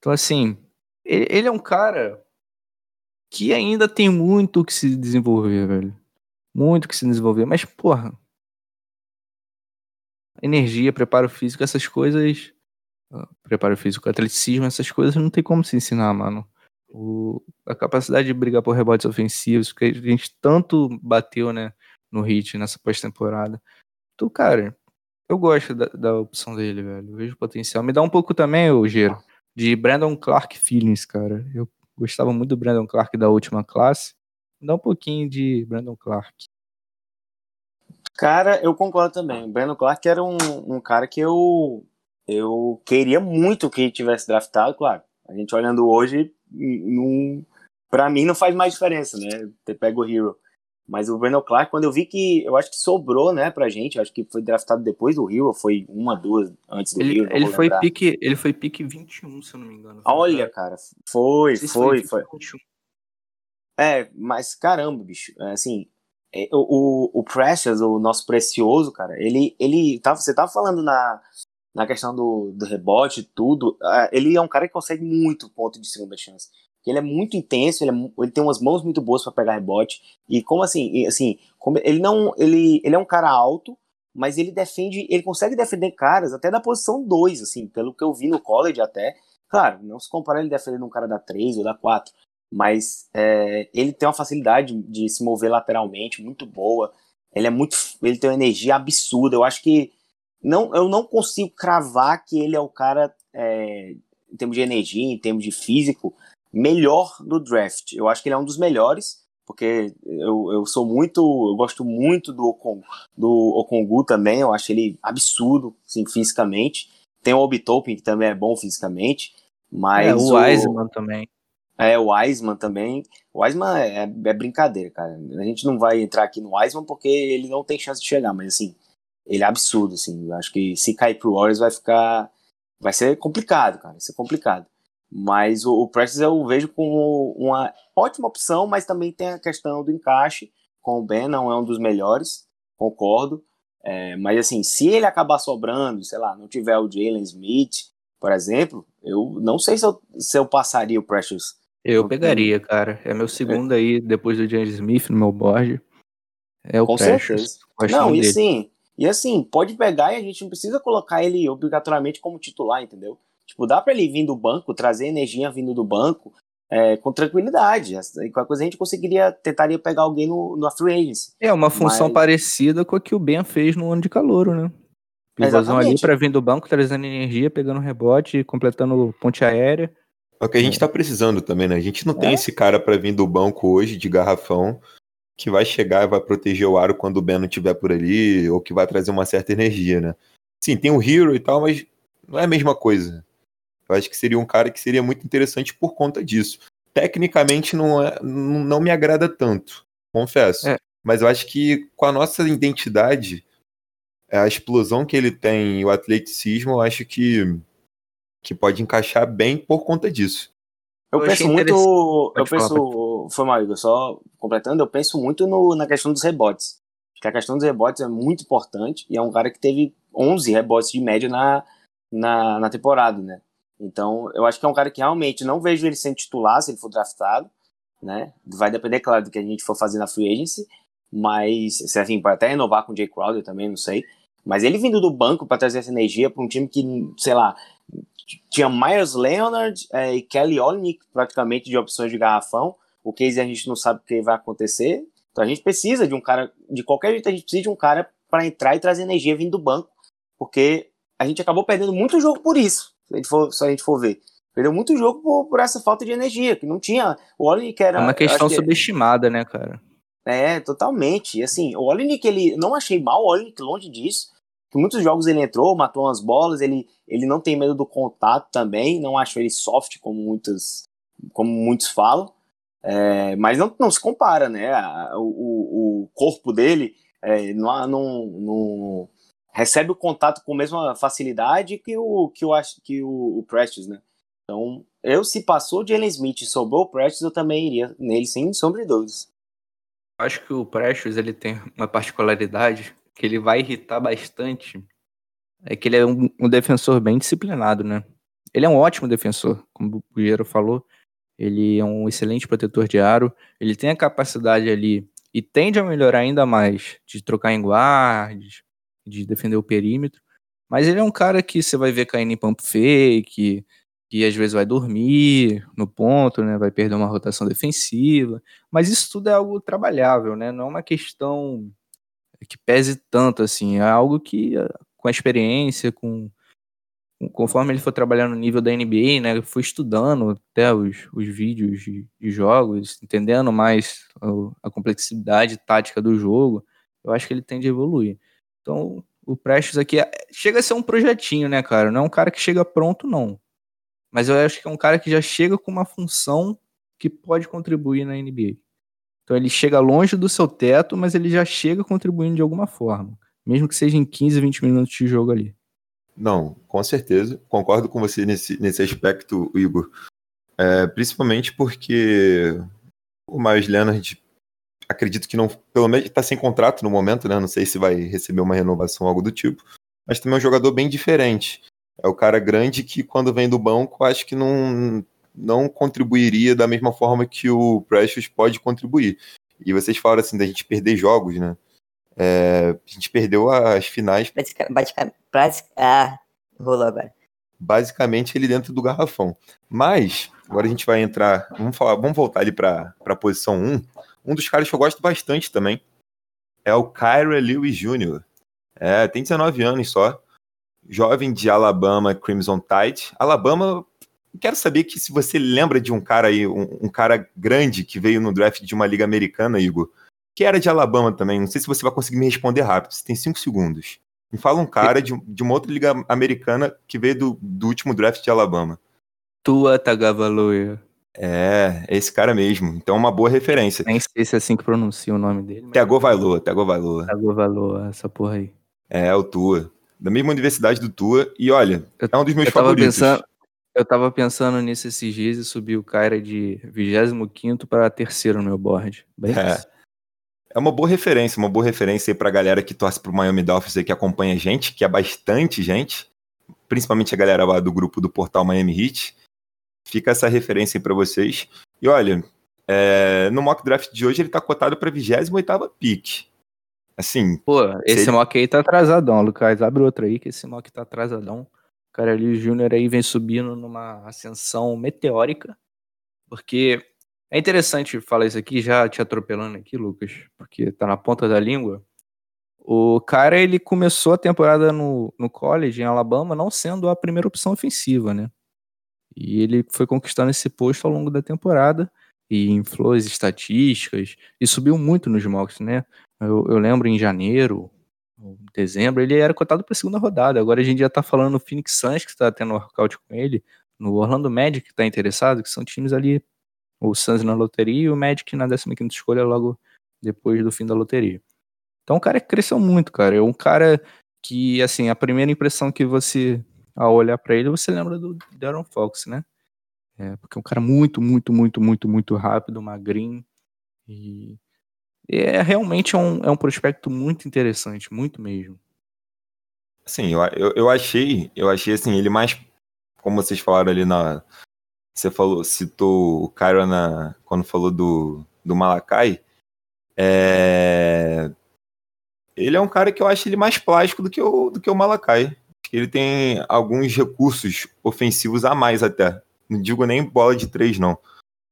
Então, assim, ele, ele é um cara que ainda tem muito que se desenvolver, velho. Muito que se desenvolver. Mas, porra. Energia, preparo físico, essas coisas. Ah, preparo físico, atleticismo, essas coisas não tem como se ensinar, mano. O, a capacidade de brigar por rebotes ofensivos, que a gente tanto bateu, né, no hit nessa pós-temporada. Então, cara, eu gosto da, da, opção dele, velho. Eu vejo potencial. Me dá um pouco também, o Gero, de Brandon Clark Feelings, cara. Eu gostava muito do Brandon Clark da última classe. Dá um pouquinho de Brandon Clark. Cara, eu concordo também. O Brandon Clark era um, um cara que eu, eu queria muito que tivesse draftado, claro. A gente olhando hoje, não, pra mim não faz mais diferença, né? Ter pego o Hero. Mas o Brandon Clark, quando eu vi que. Eu acho que sobrou, né, pra gente. Acho que foi draftado depois do Hero, foi uma, duas antes do ele, Hero. Ele foi, pique, ele foi pique 21, se eu não me engano. Olha, cara, foi, foi, foi. foi. É, mas caramba, bicho. É, assim, é, o, o, o Precious, o nosso precioso, cara, ele. ele tá, você tava falando na, na questão do, do rebote tudo. É, ele é um cara que consegue muito ponto de segunda chance ele é muito intenso, ele, é, ele tem umas mãos muito boas para pegar rebote. E como assim, assim, como ele não, ele, ele é um cara alto, mas ele defende, ele consegue defender caras até da posição 2, assim, pelo que eu vi no college até. Claro, não se compara ele defendendo um cara da 3 ou da 4, mas é, ele tem uma facilidade de se mover lateralmente muito boa. Ele é muito, ele tem uma energia absurda. Eu acho que não, eu não consigo cravar que ele é o cara é, em termos de energia, em termos de físico, melhor do draft. Eu acho que ele é um dos melhores, porque eu, eu sou muito, eu gosto muito do, Okon, do Okongu também, eu acho ele absurdo, assim, fisicamente. Tem o Obitopin, que também é bom fisicamente, mas... É, o Wiseman também. É, o Wiseman também. O Wiseman é, é, brincadeira, cara. A gente não vai entrar aqui no Wiseman porque ele não tem chance de chegar, mas assim, ele é absurdo, assim. Eu acho que se cair pro Warriors vai ficar... Vai ser complicado, cara, vai ser complicado. Mas o, o Precious eu vejo como uma ótima opção, mas também tem a questão do encaixe com o Ben, não é um dos melhores, concordo. É, mas assim, se ele acabar sobrando, sei lá, não tiver o Jalen Smith, por exemplo, eu não sei se eu, se eu passaria o Precious. Eu pegaria, cara. É meu segundo é. aí, depois do James Smith no meu board. É o Com Precious. Certeza. Não, e sim. E assim, pode pegar e a gente não precisa colocar ele obrigatoriamente como titular, entendeu? Tipo, dá para ele vir do banco, trazer energia vindo do banco é, com tranquilidade. E qualquer coisa a gente conseguiria, tentaria pegar alguém no, no free agency. É uma função Mas... parecida com a que o Ben fez no ano de calouro, né? Pivôzão ali para vir do banco, trazendo energia, pegando rebote, completando ponte aérea. É o que a gente é. tá precisando também, né? A gente não é? tem esse cara para vir do banco hoje de garrafão que vai chegar e vai proteger o aro quando o Ben não estiver por ali, ou que vai trazer uma certa energia, né? Sim, tem o Hero e tal, mas não é a mesma coisa. Eu acho que seria um cara que seria muito interessante por conta disso. Tecnicamente não, é, não me agrada tanto, confesso. É. Mas eu acho que com a nossa identidade, a explosão que ele tem e o atleticismo, eu acho que, que pode encaixar bem por conta disso. Eu, eu penso muito. Eu penso. Foi mal, Igor, só completando, eu penso muito no, na questão dos rebotes. Acho que a questão dos rebotes é muito importante e é um cara que teve 11 rebotes de média na, na, na temporada, né? Então, eu acho que é um cara que realmente não vejo ele sendo titular se ele for draftado, né? Vai depender, claro, do que a gente for fazer na free agency, mas, se assim, para até renovar com o Jay Crowder também, não sei. Mas ele vindo do banco para trazer essa energia para um time que, sei lá, tinha Myers Leonard é, e Kelly Olynyk praticamente de opções de garrafão. O case a gente não sabe o que vai acontecer. Então a gente precisa de um cara, de qualquer jeito a gente precisa de um cara para entrar e trazer energia vindo do banco, porque a gente acabou perdendo muito jogo por isso se a gente for, se a gente for ver. Perdeu muito jogo por, por essa falta de energia, que não tinha. O Olinick era. É uma questão que, subestimada, né, cara? É, totalmente. E assim, o Olinick, ele. Não achei mal o Olinick, longe disso. Que muitos jogos ele entrou, matou umas bolas, ele, ele não tem medo do contato também. Não acho ele soft, como muitos, como muitos falam. É, mas não, não se compara, né? O, o corpo dele é, não, não, não, recebe o contato com a mesma facilidade que o que o que o, o Prestes, né? Então, eu se passou de Jalen Smith e sobrou o Prestes, eu também iria nele sem sombra de dúvidas. Acho que o Prestes ele tem uma particularidade que ele vai irritar bastante, é que ele é um, um defensor bem disciplinado, né? Ele é um ótimo defensor, como o Bugueiro falou. Ele é um excelente protetor de aro. Ele tem a capacidade ali e tende a melhorar ainda mais de trocar em guardas, de defender o perímetro. Mas ele é um cara que você vai ver caindo em pump fake, que às vezes vai dormir no ponto, né? Vai perder uma rotação defensiva. Mas isso tudo é algo trabalhável, né? Não é uma questão que pese tanto assim. É algo que, com a experiência, com, conforme ele foi trabalhando no nível da NBA, né, foi estudando até os, os vídeos de, de jogos, entendendo mais a, complexidade tática do jogo, eu acho que ele tende a evoluir. Então, o Prestes aqui é, chega a ser um projetinho, né, cara? Não é um cara que chega pronto, não. Mas eu acho que é um cara que já chega com uma função que pode contribuir na NBA. Então ele chega longe do seu teto, mas ele já chega contribuindo de alguma forma. Mesmo que seja em 15, 20 minutos de jogo ali. Não, com certeza. Concordo com você nesse, nesse aspecto, Igor. É, principalmente porque o Miles Leonard, acredito que não, pelo menos está sem contrato no momento, né? Não sei se vai receber uma renovação algo do tipo. Mas também é um jogador bem diferente. É o cara grande que, quando vem do banco, acho que não, não contribuiria da mesma forma que o Precious pode contribuir. E vocês falaram assim da gente perder jogos, né? É, a gente perdeu as finais. Basicamente, ah, rolou agora. Basicamente ele dentro do garrafão. Mas, agora a gente vai entrar. Vamos, falar, vamos voltar ali para a posição 1. Um dos caras que eu gosto bastante também é o Kyra Lewis Jr. É, tem 19 anos só. Jovem de Alabama Crimson Tide. Alabama, quero saber que se você lembra de um cara aí, um, um cara grande que veio no draft de uma liga americana, Igor que era de Alabama também. Não sei se você vai conseguir me responder rápido. Você tem cinco segundos. Me fala um cara de, de uma outra liga americana que veio do, do último draft de Alabama. Tua Tagovailoa. É, é esse cara mesmo. Então é uma boa referência. Nem sei se é assim que pronuncia o nome dele. Mas... Tagovailoa, Tagovailoa. Tagovailoa, essa porra aí. É, o Tua. Da mesma universidade do Tua. E olha, eu, é um dos meus eu favoritos. Pensando, eu tava pensando nisso esses dias e subi o cara de 25 para terceiro no meu board. Bem é. Isso. É uma boa referência, uma boa referência aí pra galera que torce pro Miami Dolphins e que acompanha a gente, que é bastante gente, principalmente a galera lá do grupo do portal Miami Heat. Fica essa referência aí pra vocês. E olha, é, no mock draft de hoje ele tá cotado pra 28ª pick. Assim... Pô, esse ele... mock aí tá atrasadão, Lucas. Abre outro aí, que esse mock tá atrasadão. O cara ali, o Júnior aí vem subindo numa ascensão meteórica, porque é interessante falar isso aqui, já te atropelando aqui, Lucas, porque tá na ponta da língua. O cara, ele começou a temporada no, no college, em Alabama, não sendo a primeira opção ofensiva, né? E ele foi conquistando esse posto ao longo da temporada e inflou as estatísticas e subiu muito nos mocks, né? Eu, eu lembro em janeiro, dezembro, ele era cotado para segunda rodada. Agora a gente já tá falando no Phoenix Suns, que está tendo workout com ele, no Orlando Magic, que está interessado, que são times ali o Suns na loteria e o Magic na 15 escolha logo depois do fim da loteria. Então o cara cresceu muito, cara. É um cara que, assim, a primeira impressão que você, ao olhar para ele, você lembra do Darren Fox, né? É, porque é um cara muito, muito, muito, muito, muito rápido, magrinho. E é realmente um, é um prospecto muito interessante, muito mesmo. Sim, eu, eu, eu achei, eu achei assim, ele mais, como vocês falaram ali na, você falou, citou o Cairo na, quando falou do, do Malakai. É... Ele é um cara que eu acho ele mais plástico do que o, do que o Malakai. Ele tem alguns recursos ofensivos a mais até. Não digo nem bola de três, não.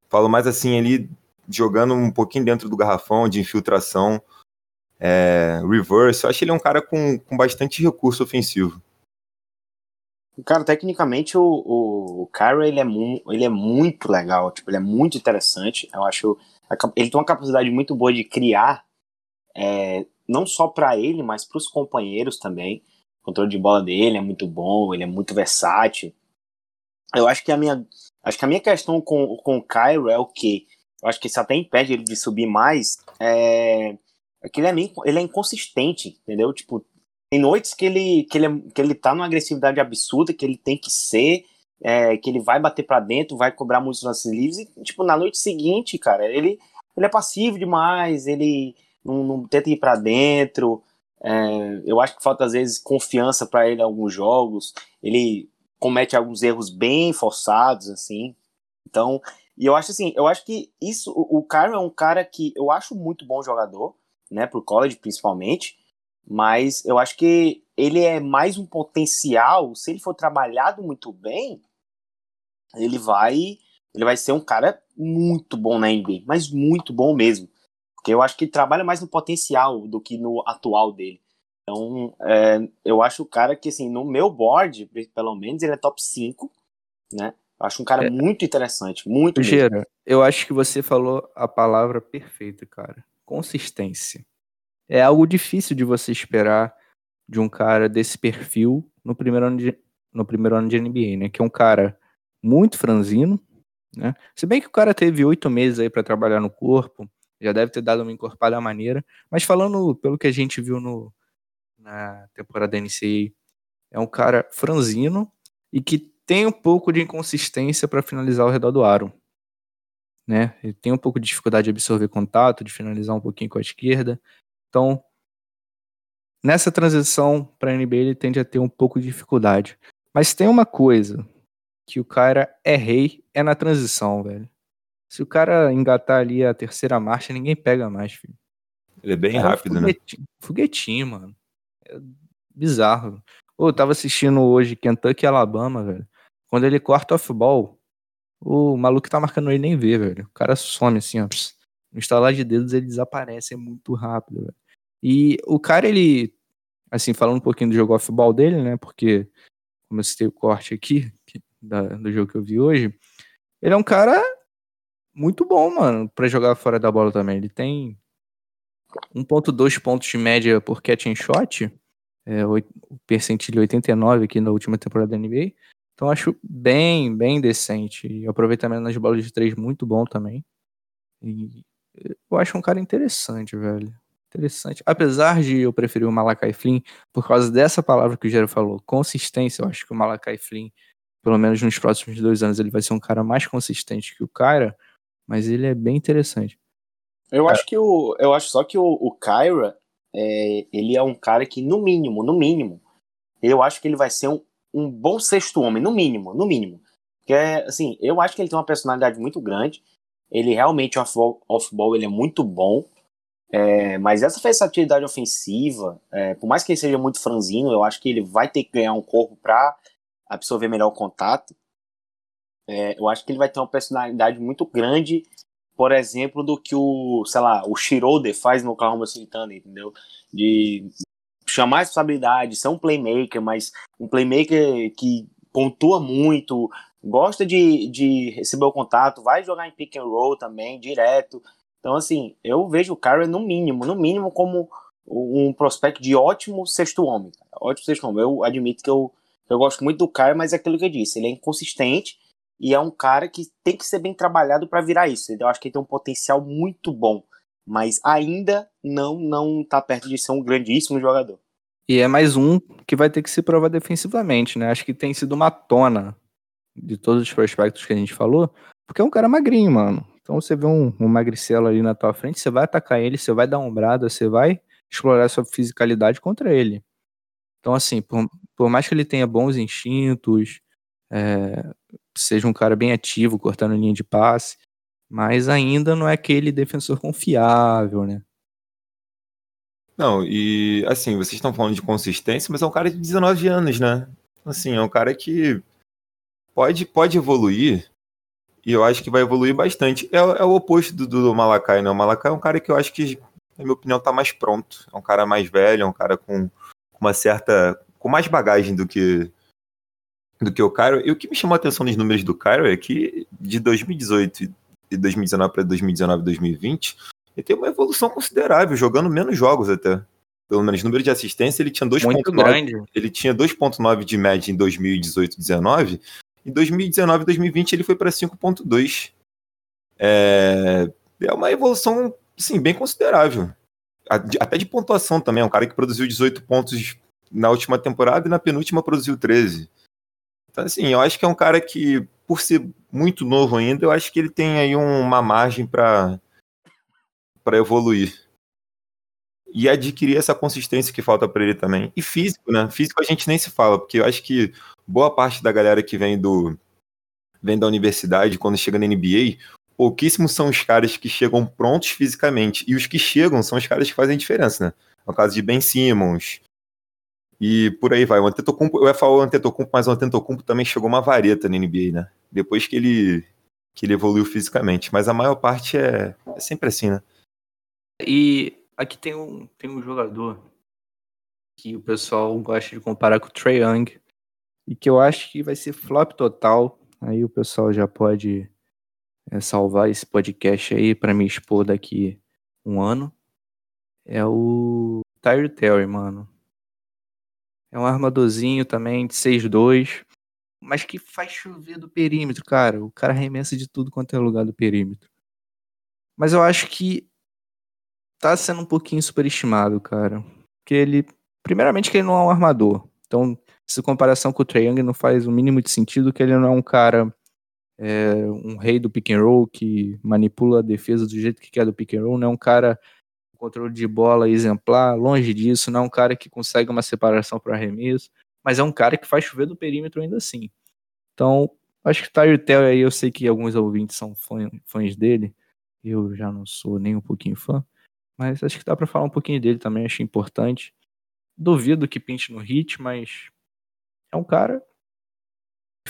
Falo mais assim, ele jogando um pouquinho dentro do garrafão, de infiltração, é, reverse. Eu acho ele um cara com, com bastante recurso ofensivo. Cara, tecnicamente o, o, o ele é, ele é muito legal, tipo, ele é muito interessante. Eu acho. Ele tem uma capacidade muito boa de criar, é, não só para ele, mas para os companheiros também. O controle de bola dele é muito bom, ele é muito versátil. Eu acho que a minha, acho que a minha questão com, com o Kyra é o que eu acho que isso até impede ele de subir mais. É, é que ele é, meio, ele é inconsistente, entendeu? Tipo, tem noites que ele, que, ele, é, que ele tá numa agressividade absurda, que ele tem que ser, é, que ele vai bater para dentro, vai cobrar muitos lances livres, e, tipo, na noite seguinte, cara, ele, ele é passivo demais, ele não, não tenta ir para dentro, é, eu acho que falta, às vezes, confiança para ele em alguns jogos, ele comete alguns erros bem forçados, assim, então, e eu acho assim, eu acho que isso, o, o é um cara que eu acho muito bom jogador, né, pro college principalmente, mas eu acho que ele é mais um potencial, se ele for trabalhado muito bem, ele vai ele vai ser um cara muito bom na NBA, mas muito bom mesmo. Porque eu acho que ele trabalha mais no potencial do que no atual dele. Então, é, eu acho o cara que, assim, no meu board, pelo menos, ele é top 5, né? Eu acho um cara É. muito interessante, muito. Gera, eu acho que você falou a palavra perfeita, cara. Consistência. É algo difícil de você esperar de um cara desse perfil no primeiro ano de, no primeiro ano de NBA, né? Que é um cara muito franzino, né? Se bem que o cara teve oito meses aí pra trabalhar no corpo, já deve ter dado uma encorpada maneira. Mas falando pelo que a gente viu no, na temporada da NCAA, é um cara franzino e que tem um pouco de inconsistência para finalizar ao redor do aro. Né? Ele tem um pouco de dificuldade de absorver contato, de finalizar um pouquinho com a esquerda. Então, nessa transição para NBA, ele tende a ter um pouco de dificuldade. Mas tem uma coisa que o cara é rei, é na transição, velho. Se o cara engatar ali a terceira marcha, ninguém pega mais, filho. Ele é bem Cara, é um rápido, né? foguetinho, Foguetinho, mano. É bizarro. Ô, eu tava assistindo hoje Kentucky e Alabama, velho. Quando ele corta off-ball, o maluco tá marcando ele nem vê, velho. O cara some assim, ó. pss. No instalar de dedos ele desaparece, é muito rápido, velho. E o cara, ele, assim, falando um pouquinho do jogo off-ball dele, né? Porque, como eu citei o corte aqui, da- do jogo que eu vi hoje, ele é um cara muito bom, mano, pra jogar fora da bola também. Ele tem 1.2 pontos de média por catch and shot, é, o percentil 89 aqui na última temporada da NBA. Então acho bem, bem decente. E aproveitamento nas bolas de três muito bom também. E eu acho um cara interessante, velho. Interessante. Apesar de eu preferir o Malakai Flynn, por causa dessa palavra que o Gero falou, consistência, eu acho que o Malakai Flynn, pelo menos nos próximos dois anos, ele vai ser um cara mais consistente que o Kyra, mas ele é bem interessante. Eu acho que o. Eu acho só que o, o Kyra, é, ele é um cara que, no mínimo, no mínimo, eu acho que ele vai ser um, um bom sexto homem, no mínimo, no mínimo. Porque, assim, eu acho que ele tem uma personalidade muito grande. Ele realmente, off-ball, off-ball, ele é muito bom. É, mas essa versatilidade ofensiva, é, por mais que ele seja muito franzino, eu acho que ele vai ter que ganhar um corpo para absorver melhor o contato. É, eu acho que ele vai ter uma personalidade muito grande por exemplo, do que o, sei lá, o Schroeder faz no Oklahoma City Thunder, entendeu? De chamar a responsabilidade, ser um playmaker, mas um playmaker que pontua muito, gosta de, de receber o contato, vai jogar em pick and roll também, direto. Então, assim, eu vejo o Kyrie no mínimo, no mínimo como um prospect de ótimo sexto homem. Ótimo sexto homem. Eu admito que eu, eu gosto muito do Kyrie, mas é aquilo que eu disse, ele é inconsistente, e é um cara que tem que ser bem trabalhado para virar isso. Eu acho que ele tem um potencial muito bom, mas ainda não não tá perto de ser um grandíssimo jogador. E é mais um que vai ter que se provar defensivamente, né? Acho que tem sido uma tona de todos os prospectos que a gente falou, porque é um cara magrinho, mano. Então você vê um, um magricelo ali na tua frente, você vai atacar ele, você vai dar ombrada, você vai explorar sua fisicalidade contra ele. Então, assim, por, por mais que ele tenha bons instintos, é, seja um cara bem ativo, cortando linha de passe, mas ainda não é aquele defensor confiável, né? Não, e assim, vocês estão falando de consistência, mas é um cara de 19 anos, né? Assim, é um cara que pode, pode evoluir, e eu acho que vai evoluir bastante. É, é o oposto do, do Malakai, né? O Malakai é um cara que eu acho que, na minha opinião, tá mais pronto. É um cara mais velho, é um cara com uma certa. com mais bagagem do que do que o Cairo. E o que me chamou a atenção nos números do Cairo é que de 2018 e 2019 para 2019 e 2020, ele tem uma evolução considerável, jogando menos jogos até. Pelo menos número de assistência, ele tinha 2.9 Muito grande. ele tinha 2.9 de média em 2018 19 em 2019 e 2020 ele foi para 5.2 é, é uma evolução sim, bem considerável até de pontuação também, é um cara que produziu 18 pontos na última temporada e na penúltima produziu 13 então assim, eu acho que é um cara que por ser muito novo ainda, eu acho que ele tem aí um- uma margem para evoluir e adquirir essa consistência que falta para ele também. E físico, né? Físico a gente nem se fala, porque eu acho que boa parte da galera que vem do vem da universidade, quando chega na NBA, pouquíssimos são os caras que chegam prontos fisicamente. E os que chegam são os caras que fazem diferença, né? No caso de Ben Simmons. E por aí vai. O Antetokounmpo, eu ia falar o Antetokounmpo, mas o Antetokounmpo também chegou uma vareta na NBA, né? Depois que ele que ele evoluiu fisicamente. Mas a maior parte é, é sempre assim, né? E aqui tem um, tem um jogador que o pessoal gosta de comparar com o Trae Young e que eu acho que vai ser flop total. Aí o pessoal já pode é, salvar esse podcast aí para me expor daqui um ano. É o Tyre Terry, mano. É um armadorzinho também de 6'2", mas que faz chover do perímetro, cara. O cara arremessa de tudo quanto é lugar do perímetro. Mas eu acho que tá sendo um pouquinho superestimado, cara. Porque ele, primeiramente que ele não é um armador. Então, essa comparação com o Trae Young não faz o mínimo de sentido, que ele não é um cara, é, um rei do pick and roll que manipula a defesa do jeito que quer do pick and roll, não é um cara controle de bola exemplar, longe disso, não é um cara que consegue uma separação para arremesso, mas é um cara que faz chover do perímetro ainda assim. Então, acho que Tyre Tell aí, eu sei que alguns ouvintes são fã, fãs dele, eu já não sou nem um pouquinho fã, mas acho que dá para falar um pouquinho dele também, acho importante. Duvido que pinte no hit, mas é um cara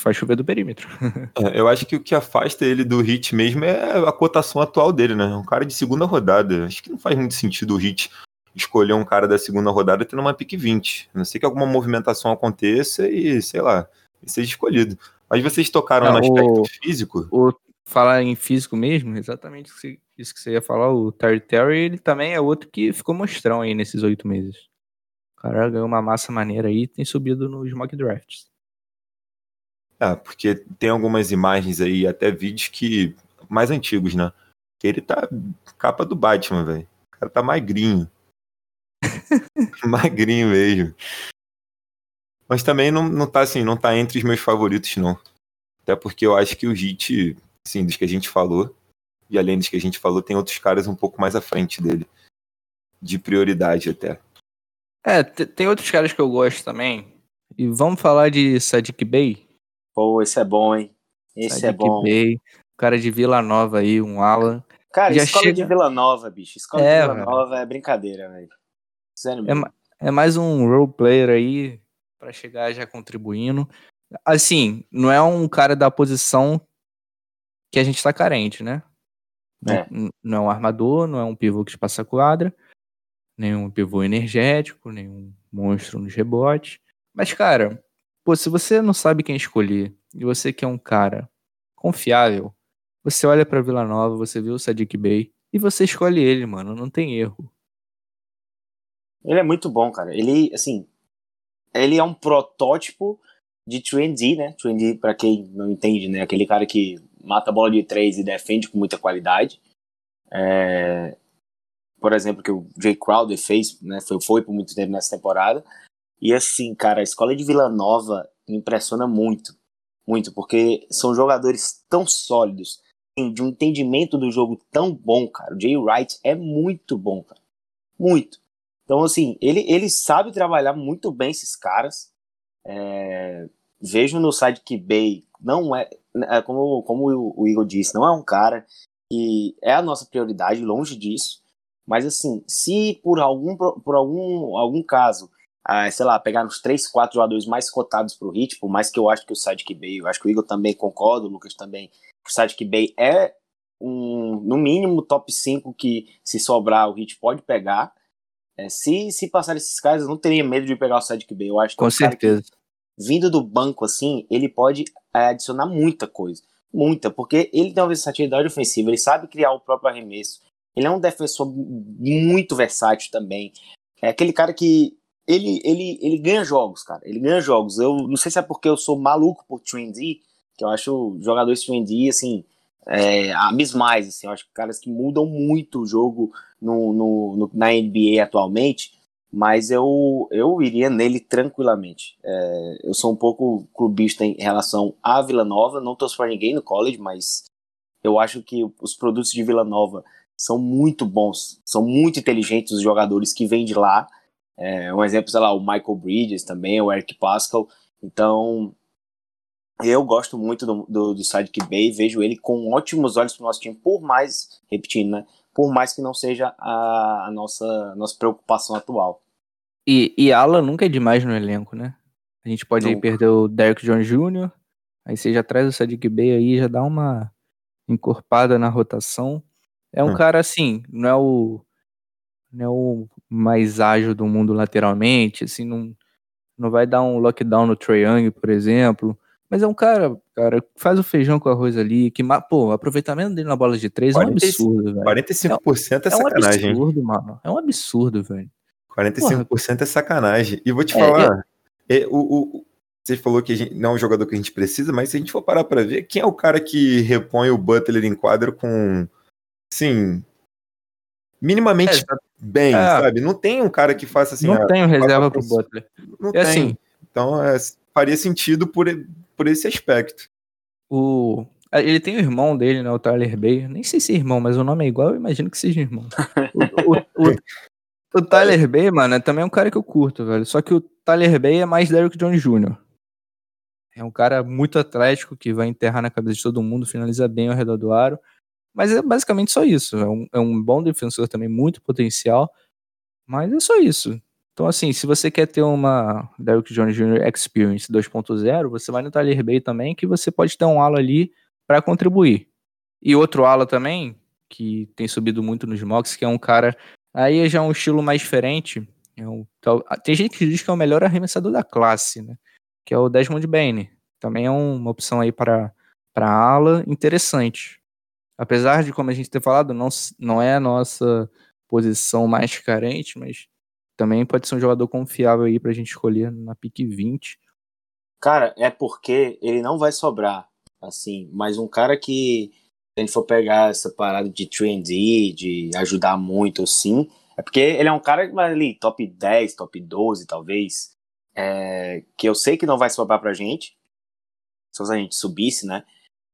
faz chover do perímetro. É, eu acho que o que afasta ele do hit mesmo é a cotação atual dele, né? Um cara de segunda rodada. Acho que não faz muito sentido o hit escolher um cara da segunda rodada tendo uma pick 20. A não sei que alguma movimentação aconteça e, sei lá, seja escolhido. Mas vocês tocaram no aspecto físico? O, falar em físico mesmo, exatamente isso que você ia falar, o Terry Terry, ele também é outro que ficou mostrão aí nesses oito meses. O cara ganhou uma massa maneira aí e tem subido nos mock drafts. É, porque tem algumas imagens aí, até vídeos que. mais antigos, né? Que ele tá capa do Batman, velho. O cara tá magrinho. magrinho mesmo. Mas também não, não tá assim, não tá entre os meus favoritos, não. Até porque eu acho que o Hit, assim, dos que a gente falou, e além dos que a gente falou, tem outros caras um pouco mais à frente dele. De prioridade até. É, tem outros caras que eu gosto também. E vamos falar de Sadiq Bey? Pô, esse é bom, hein? Esse é bom. Bey, cara de Vila Nova aí, um Alan. Cara, Já escola chega... de Vila Nova, bicho. Escola é, de Vila. Nova é brincadeira, velho. É, é mais um role player aí para chegar já contribuindo. Assim, não é um cara da posição que a gente tá carente, né? É. Não, não é um armador, não é um pivô que passa quadra nenhum pivô energético, nenhum monstro nos rebotes. Mas, cara, pô, se você não sabe quem escolher e você quer um cara confiável, você olha para Vila Nova, você vê o Sadiq Bey e você escolhe ele, mano, não tem erro. Ele é muito bom, cara. Ele, assim, ele é um protótipo de trendy, né? Trendy, para quem não entende, né? Aquele cara que mata a bola de três e defende com muita qualidade. É por exemplo, que o Jay Crowder fez, né, foi, foi por muito tempo nessa temporada. E assim, cara, a escola de Vila Nova me impressiona muito, muito, porque são jogadores tão sólidos, de um entendimento do jogo tão bom, cara. O Jay Wright é muito bom, cara. Muito. Então, assim, ele, ele sabe trabalhar muito bem esses caras. É, vejo no site que Bay não é, é como, como o, Igor disse, não é um cara que é a nossa prioridade, longe disso. Mas assim, se por algum, por algum, algum caso, ah, sei lá, pegar uns 3, 4 jogadores mais cotados para o Hit, por mais que eu acho que o Sadiq Bay, eu acho que o Igor também concorda, o Lucas também, o Sadiq Bay é um, no mínimo, top 5 que se sobrar o Hit pode pegar. É, se, se passar esses caras, eu não teria medo de pegar o Sadiq Bay. Eu acho que Com certeza. Que, vindo do banco assim, ele pode é, adicionar muita coisa. Muita, porque ele tem uma versatilidade ofensiva, ele sabe criar o próprio arremesso, ele é um defensor muito versátil também. É aquele cara que ele, ele, ele ganha jogos, cara. Ele ganha jogos. Eu não sei se é porque eu sou maluco por trendy, que eu acho jogadores trendy, assim, é, abismais, assim. Eu acho caras que mudam muito o jogo no, no, no, na NBA atualmente, mas eu, eu iria nele tranquilamente. É, eu sou um pouco clubista em relação à Vila Nova, não torço para ninguém no college, mas eu acho que os produtos de Vila Nova são muito bons, são muito inteligentes os jogadores que vêm de lá. É, um exemplo, sei lá, o Michael Bridges também, o Eric Pascal. Então, eu gosto muito do, do, do Sidekick Bay, vejo ele com ótimos olhos para o nosso time, por mais, repetindo, né, por mais que não seja a, a nossa, a nossa preocupação atual. E, e Alan nunca é demais no elenco, né? A gente pode aí perder o Derek John Jr., aí você já traz o Sadiq Bay aí, já dá uma encorpada na rotação. É um hum. cara assim, não é o. Não é o mais ágil do mundo lateralmente, assim, não, não vai dar um lockdown no Trae Young, por exemplo. Mas é um cara, cara, que faz o feijão com arroz ali, que, pô, o aproveitamento dele na bola de três é um 45 absurdo, velho. 45% é É um sacanagem. hein? absurdo, mano. É um absurdo, velho. 45% é sacanagem. E vou te É, falar, é, o, o- você falou que gente, não é um jogador que a gente precisa, mas se a gente for parar pra ver, quem é o cara que repõe o Butler em quadro com, assim, minimamente É, bem, é. sabe? Não tem um cara que faça assim, não ah, tenho reserva pro isso. Butler. não É tem. assim, Então, é, faria sentido por, por esse aspecto. o... Ele tem o irmão dele, né? O Tyler Bay. Nem sei se é irmão, mas o nome é igual, eu imagino que seja irmão. O, o- o- o Tyler Bay, mano, é também um cara que eu curto, velho. Só que o Tyler Bay é mais Derrick Jones Jr. É um cara muito atlético que vai enterrar na cabeça de todo mundo, finaliza bem ao redor do aro. Mas é basicamente só isso. É um, é um bom defensor também, muito potencial. Mas é só isso. Então, assim, se você quer ter uma Derrick Jones Jr. Experience 2.0, você vai no Tyler Bay também, que você pode ter um ala ali para contribuir. E outro ala também, que tem subido muito nos mocks, que é um cara. Aí já é um estilo mais diferente. É um, tal- tem gente que diz que é o melhor arremessador da classe, né? Que é o Desmond Bain. Também é uma opção aí para ala interessante. Apesar de, como a gente ter falado, não, não é a nossa posição mais carente, mas também pode ser um jogador confiável aí pra gente escolher na pick 20. Cara, é porque ele não vai sobrar, assim, mas um cara que, se a gente for pegar essa parada de trendy, de ajudar muito, assim, é porque ele é um cara ali, top 10, top 12, talvez, é, que eu sei que não vai sobrar pra gente, se a gente subisse, né?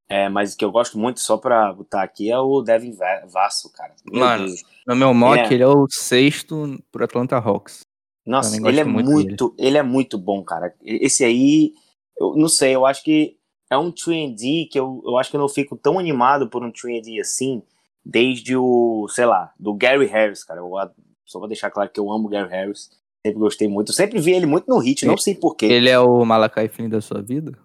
É, mas que eu gosto muito, só pra botar aqui, é o Devin Va- Vasso, cara. Meu Mano, Deus. No meu mock, Ele é- ele é o sexto pro Atlanta Hawks. Nossa, ele é muito muito, ele é muito bom, cara. Esse aí, eu não sei, eu acho que é um 3D que eu, eu acho que eu não fico tão animado por um 3D assim, desde o, sei lá, do Gary Harris, cara. Eu, só vou deixar claro que eu amo o Gary Harris. Sempre gostei muito. Eu sempre vi ele muito no hit, não sei porquê. Ele é o Malakai Flynn da sua vida?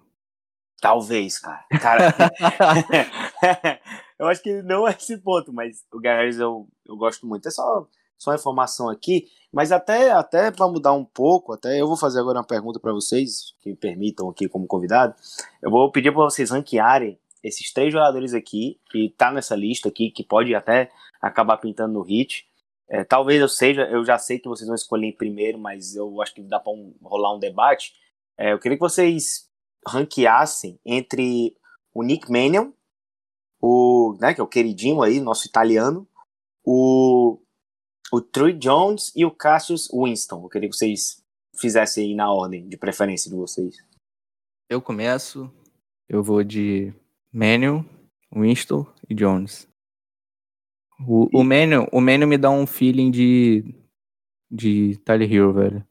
Talvez, cara. Cara, eu acho que não é esse ponto, mas o Harris eu, eu gosto muito. É só, só informação aqui, mas até, até para mudar um pouco, até eu vou fazer agora uma pergunta para vocês, que me permitam aqui como convidado. Eu vou pedir para vocês ranquearem esses três jogadores aqui, que tá nessa lista aqui, que pode até acabar pintando no hit. É, talvez eu seja, eu já sei que vocês vão escolher em primeiro, mas eu acho que dá para rolar um debate. É, eu queria que vocês ranqueassem entre o Nick Mannion, o, né, que é o queridinho aí, nosso italiano, o, o Trey Jones e o Cassius Winston. Eu queria que vocês fizessem aí na ordem de preferência de vocês. Eu começo, eu vou de Manuel, Winston e Jones. O, o, Manuel, o Manuel me dá um feeling de, de Tyler Hero, velho.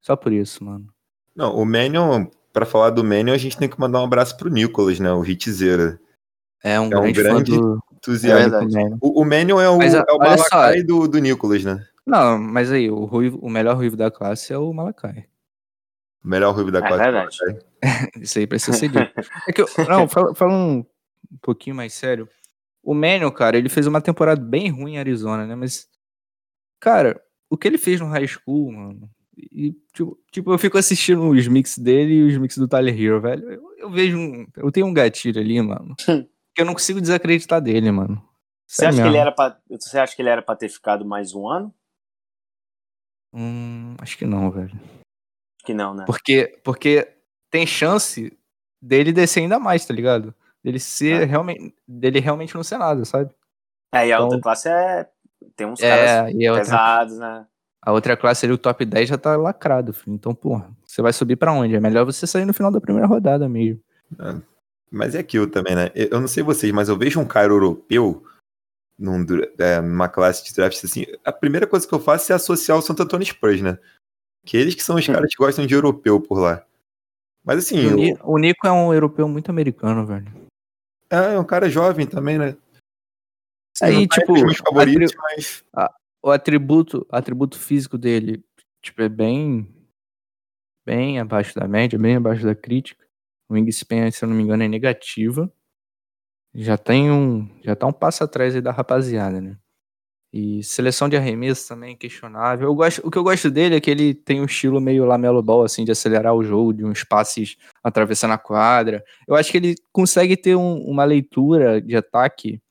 Só por isso, mano. Não, o Manion, pra falar do Manion, a gente tem que mandar um abraço pro Nicolas, né? O hitzeira. É um É um grande, grande do, Entusiasta. É verdade. O, o Manion é o, Mas, é o. Malakai do, do Nicolas, né? Não, mas aí, o, ruivo, o melhor ruivo da classe é o Malakai. O melhor ruivo da É classe. verdade. Isso aí precisa ser dito. É que eu, não, fala, fala um, pouquinho mais sério. O Manuel, cara, ele fez uma temporada bem ruim em Arizona, né? Mas, cara, o que ele fez no high school, mano. E, tipo, tipo, eu fico assistindo os mix dele e os mix do Tyler Hero, velho. Eu, eu vejo um. Eu tenho um gatilho ali, mano. que eu não consigo desacreditar dele, mano. Você acha, que ele era pra, você acha que ele era pra ter ficado mais um ano? Hum, acho que não, velho. Acho que não, né? Porque, porque tem chance dele descer ainda mais, tá ligado? Dele ser Ah. realmente. Dele realmente não ser nada, sabe? É, e a Então- outra classe é. Tem uns caras É, e a outra, pesados, né? A outra classe ali, o top 10 já tá lacrado, filho. Então, porra, você vai subir pra onde? É melhor você sair no final da primeira rodada mesmo. Mas é aquilo também, né? Eu eu não sei vocês, mas eu vejo um cara europeu num é, numa classe de draft assim. A primeira coisa que eu faço é associar o Santo Antônio Spurs, né? Que eles que são os caras que gostam de europeu por lá. Mas assim, o, Ni- o Nico é um europeu muito americano, velho. é um cara jovem também, né? Aí, não tá tipo, favoritos, atri- mas O atributo, atributo físico dele, tipo, é bem. Bem abaixo da média, bem abaixo da crítica. O wingspan, se eu não me engano, é negativa. Já tem um. Já tá um passo atrás aí da rapaziada, né? E seleção de arremesso também questionável. Eu gosto, o que eu gosto dele é que ele tem um estilo meio lamelo ball, assim, de acelerar o jogo, de uns passes atravessando a quadra. Eu acho que ele consegue ter um, uma leitura de ataque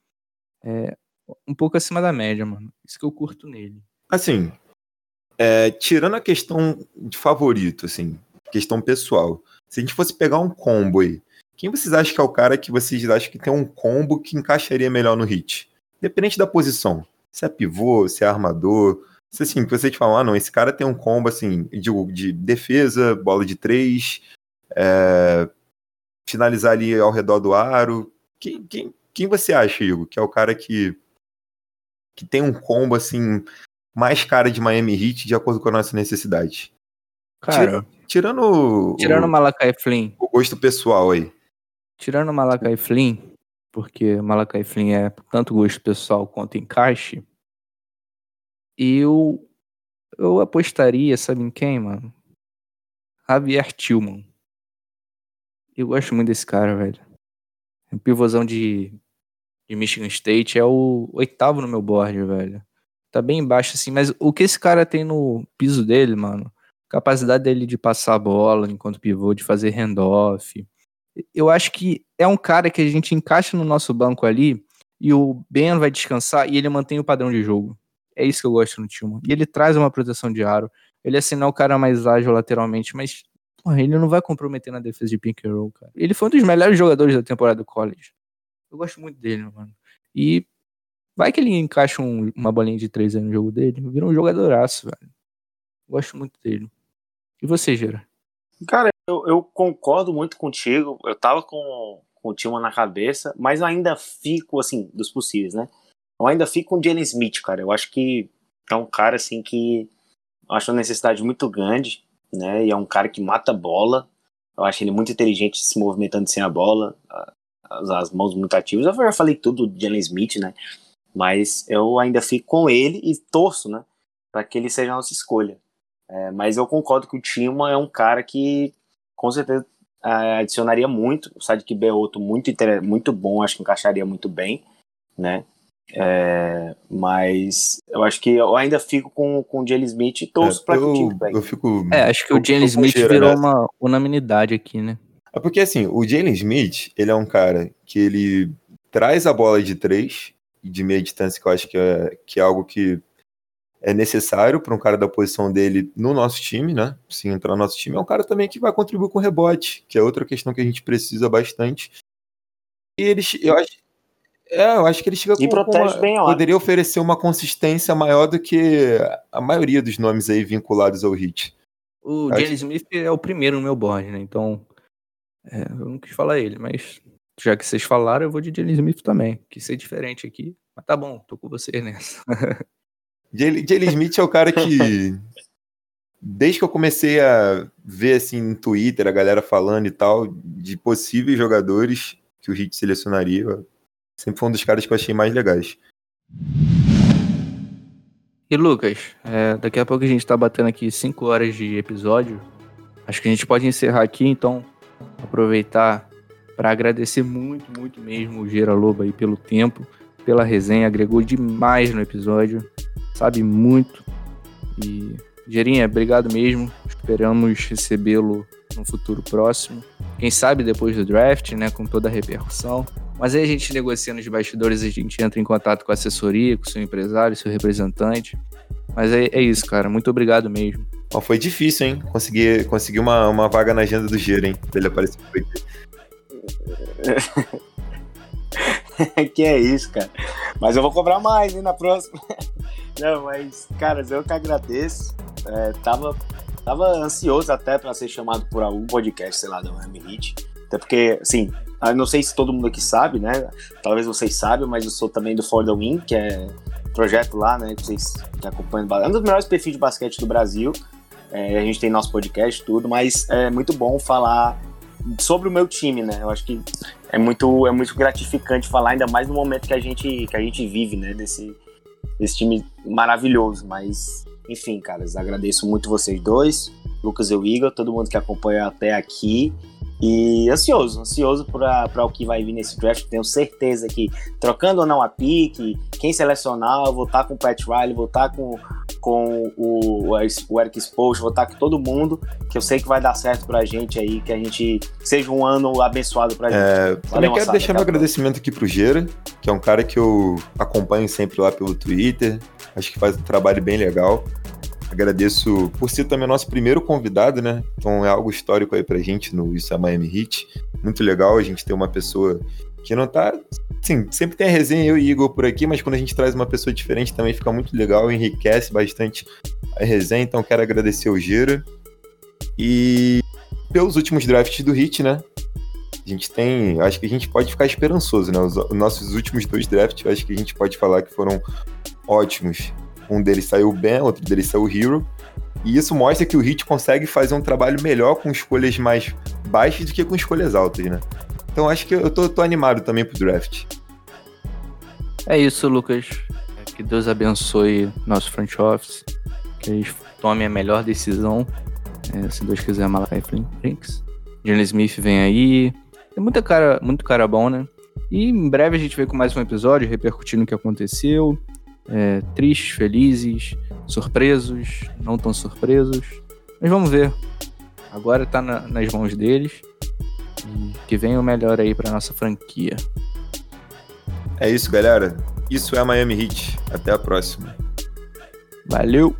é, um pouco acima da média, mano. Isso que eu curto nele. Assim, é, tirando a questão de favorito, assim, questão pessoal, se a gente fosse pegar um combo aí, quem vocês acham que é o cara que vocês acham que tem um combo que encaixaria melhor no hit? Independente da posição. Se é pivô, se é armador. Se assim, que você te falar, ah, não, esse cara tem um combo assim, de, de defesa, bola de três, é, finalizar ali ao redor do aro. Quem, quem, quem você acha, Igor, que é o cara que, que tem um combo assim, mais cara de Miami Heat de acordo com a nossa necessidade? Cara, Tira, tirando, tirando o o, Malakai Flynn, o gosto pessoal aí. tirando o Malakai Flynn, porque o Malakai Flynn é tanto gosto pessoal quanto encaixe, eu eu apostaria, sabe em quem, mano? Javier Tillman. Eu gosto muito desse cara, velho. É um pivôzão de, de Michigan State. É o oitavo no meu board, velho. Tá bem embaixo, assim. Mas o que esse cara tem no piso dele, mano? Capacidade dele de passar a bola enquanto pivô, de fazer handoff. Eu acho que é um cara que a gente encaixa no nosso banco ali e o Ben vai descansar e ele mantém o padrão de jogo. É isso que eu gosto no Tillman. E ele traz uma proteção de aro. Ele é o cara mais ágil lateralmente, mas porra, ele não vai comprometer na defesa de pink cara. Ele foi um dos melhores jogadores da temporada do college. Eu gosto muito dele, mano. E vai que ele encaixa um- uma bolinha de três aí no jogo dele, vira um jogadoraço, velho. Gosto muito dele. E você, Gera? Cara, eu, eu concordo muito contigo. Eu tava com, com o Tillman na cabeça, mas eu ainda fico, assim, dos possíveis, né? Eu ainda fico com o Jalen Smith, cara. Eu acho que é um cara, assim, que eu acho uma necessidade muito grande, né? E é um cara que mata bola. Eu acho ele muito inteligente se movimentando sem a bola, as, as mãos muito ativas. Eu já falei tudo do Jalen Smith, né? Mas eu ainda fico com ele e torço, né? Para que ele seja a nossa escolha. É, mas eu concordo que o Tillman é um cara que com certeza ah, adicionaria muito. O Sadiq B é outro muito, inter- muito bom, acho que encaixaria muito bem, né? É, mas eu acho que eu ainda fico com, com o Jalen Smith e torço É, para que o time pegue. eu fico. É, acho que eu- o Jalen Smith virou nessa. uma unanimidade aqui, né? É porque assim, o Jalen Smith, ele é um cara que ele traz a bola de três e de meia distância, que eu acho que é, que é algo que é necessário para um cara da posição dele no nosso time, né? Se entrar no nosso time, é um cara também que vai contribuir com rebote, que é outra questão que a gente precisa bastante. E ele, eu acho, é, eu acho que ele chega E com, uma, bem a hora. poderia oferecer uma consistência maior do que a maioria dos nomes aí vinculados ao Hit. O Jalen Smith é o primeiro no meu board, né? Então, é, eu não quis falar ele, mas já que vocês falaram, eu vou de Jalen Smith também. Quis ser diferente aqui. Mas tá bom, tô com vocês nessa. Jalen Smith é o cara que. Desde que eu comecei a ver assim no Twitter a galera falando e tal, de possíveis jogadores que o Heat selecionaria, sempre foi um dos caras que eu achei mais legais. E Lucas, é, daqui a pouco a gente tá batendo aqui 5 horas de episódio. Acho que a gente pode encerrar aqui, então aproveitar para agradecer muito, muito mesmo o Gera Lobo aí pelo tempo, pela resenha, agregou demais no episódio, sabe muito. E Gerinha, obrigado mesmo. Esperamos recebê-lo no futuro próximo. Quem sabe depois do draft, né, com toda a repercussão. Mas aí a gente negocia nos bastidores, a gente entra em contato com a assessoria, com o seu empresário, seu representante. Mas é, é isso, cara. Muito obrigado mesmo. Ó, foi difícil, hein? Conseguir, conseguir uma, uma vaga na agenda do Giro, hein? Pra ele aparecer aqui. que é isso, cara. Mas eu vou cobrar mais, hein, na próxima. Não, mas, cara, eu que agradeço. É, tava, tava ansioso até pra ser chamado por algum podcast, sei lá, da Miami Heat. Até porque, assim, não sei se todo mundo aqui sabe, né? Talvez vocês saibam, mas eu sou também do For the Win, que é projeto lá, né? Que vocês que acompanham. É um dos melhores perfis de basquete do Brasil. É, a gente tem nosso podcast, tudo, mas é muito bom falar sobre o meu time, né? Eu acho que é muito, é muito gratificante falar, ainda mais no momento que a gente, que a gente vive, né? Desse, desse time maravilhoso. Mas, enfim, caras, agradeço muito vocês dois, Lucas e o Igor, todo mundo que acompanha até aqui. E ansioso, ansioso para o que vai vir nesse draft. Tenho certeza que, trocando ou não a pique, quem selecionar, eu vou estar com o Pat Riley, vou estar com, com o, o Eric Spoelstra, vou estar com todo mundo, que eu sei que vai dar certo pra gente aí, que a gente seja um ano abençoado pra gente. É, também quero deixar meu agradecimento aqui pro Gera, que é um cara que eu acompanho sempre lá pelo Twitter, acho que faz um trabalho bem legal. Agradeço por ser também nosso primeiro convidado, né? Então é algo histórico aí pra gente no Isso é Miami Heat. Muito legal a gente ter uma pessoa que não tá. Sim, sempre tem a resenha eu e Igor por aqui, mas quando a gente traz uma pessoa diferente também fica muito legal, enriquece bastante a resenha. Então quero agradecer o Gira. E pelos últimos drafts do Hit, né? A gente tem. Acho que a gente pode ficar esperançoso, né? Os, os nossos últimos dois drafts, acho que a gente pode falar que foram ótimos. Um deles saiu Ben, outro deles saiu Hero. E isso mostra que o Hit consegue fazer um trabalho melhor com escolhas mais baixas do que com escolhas altas, né? Então acho que eu tô, tô animado também pro draft. É isso, Lucas. Que Deus abençoe nosso front office. Que eles tomem a melhor decisão. É, se Deus quiser, Malakai Flinks. Jalen Smith vem aí. Tem muita cara, muito cara bom, né? E em breve a gente vem com mais um episódio repercutindo o que aconteceu é, tristes, felizes, surpresos, não tão surpresos. Mas vamos ver. Agora tá na, nas mãos deles. E que venha o melhor aí pra nossa franquia. É isso, galera. Isso é Miami Heat. Até a próxima. Valeu!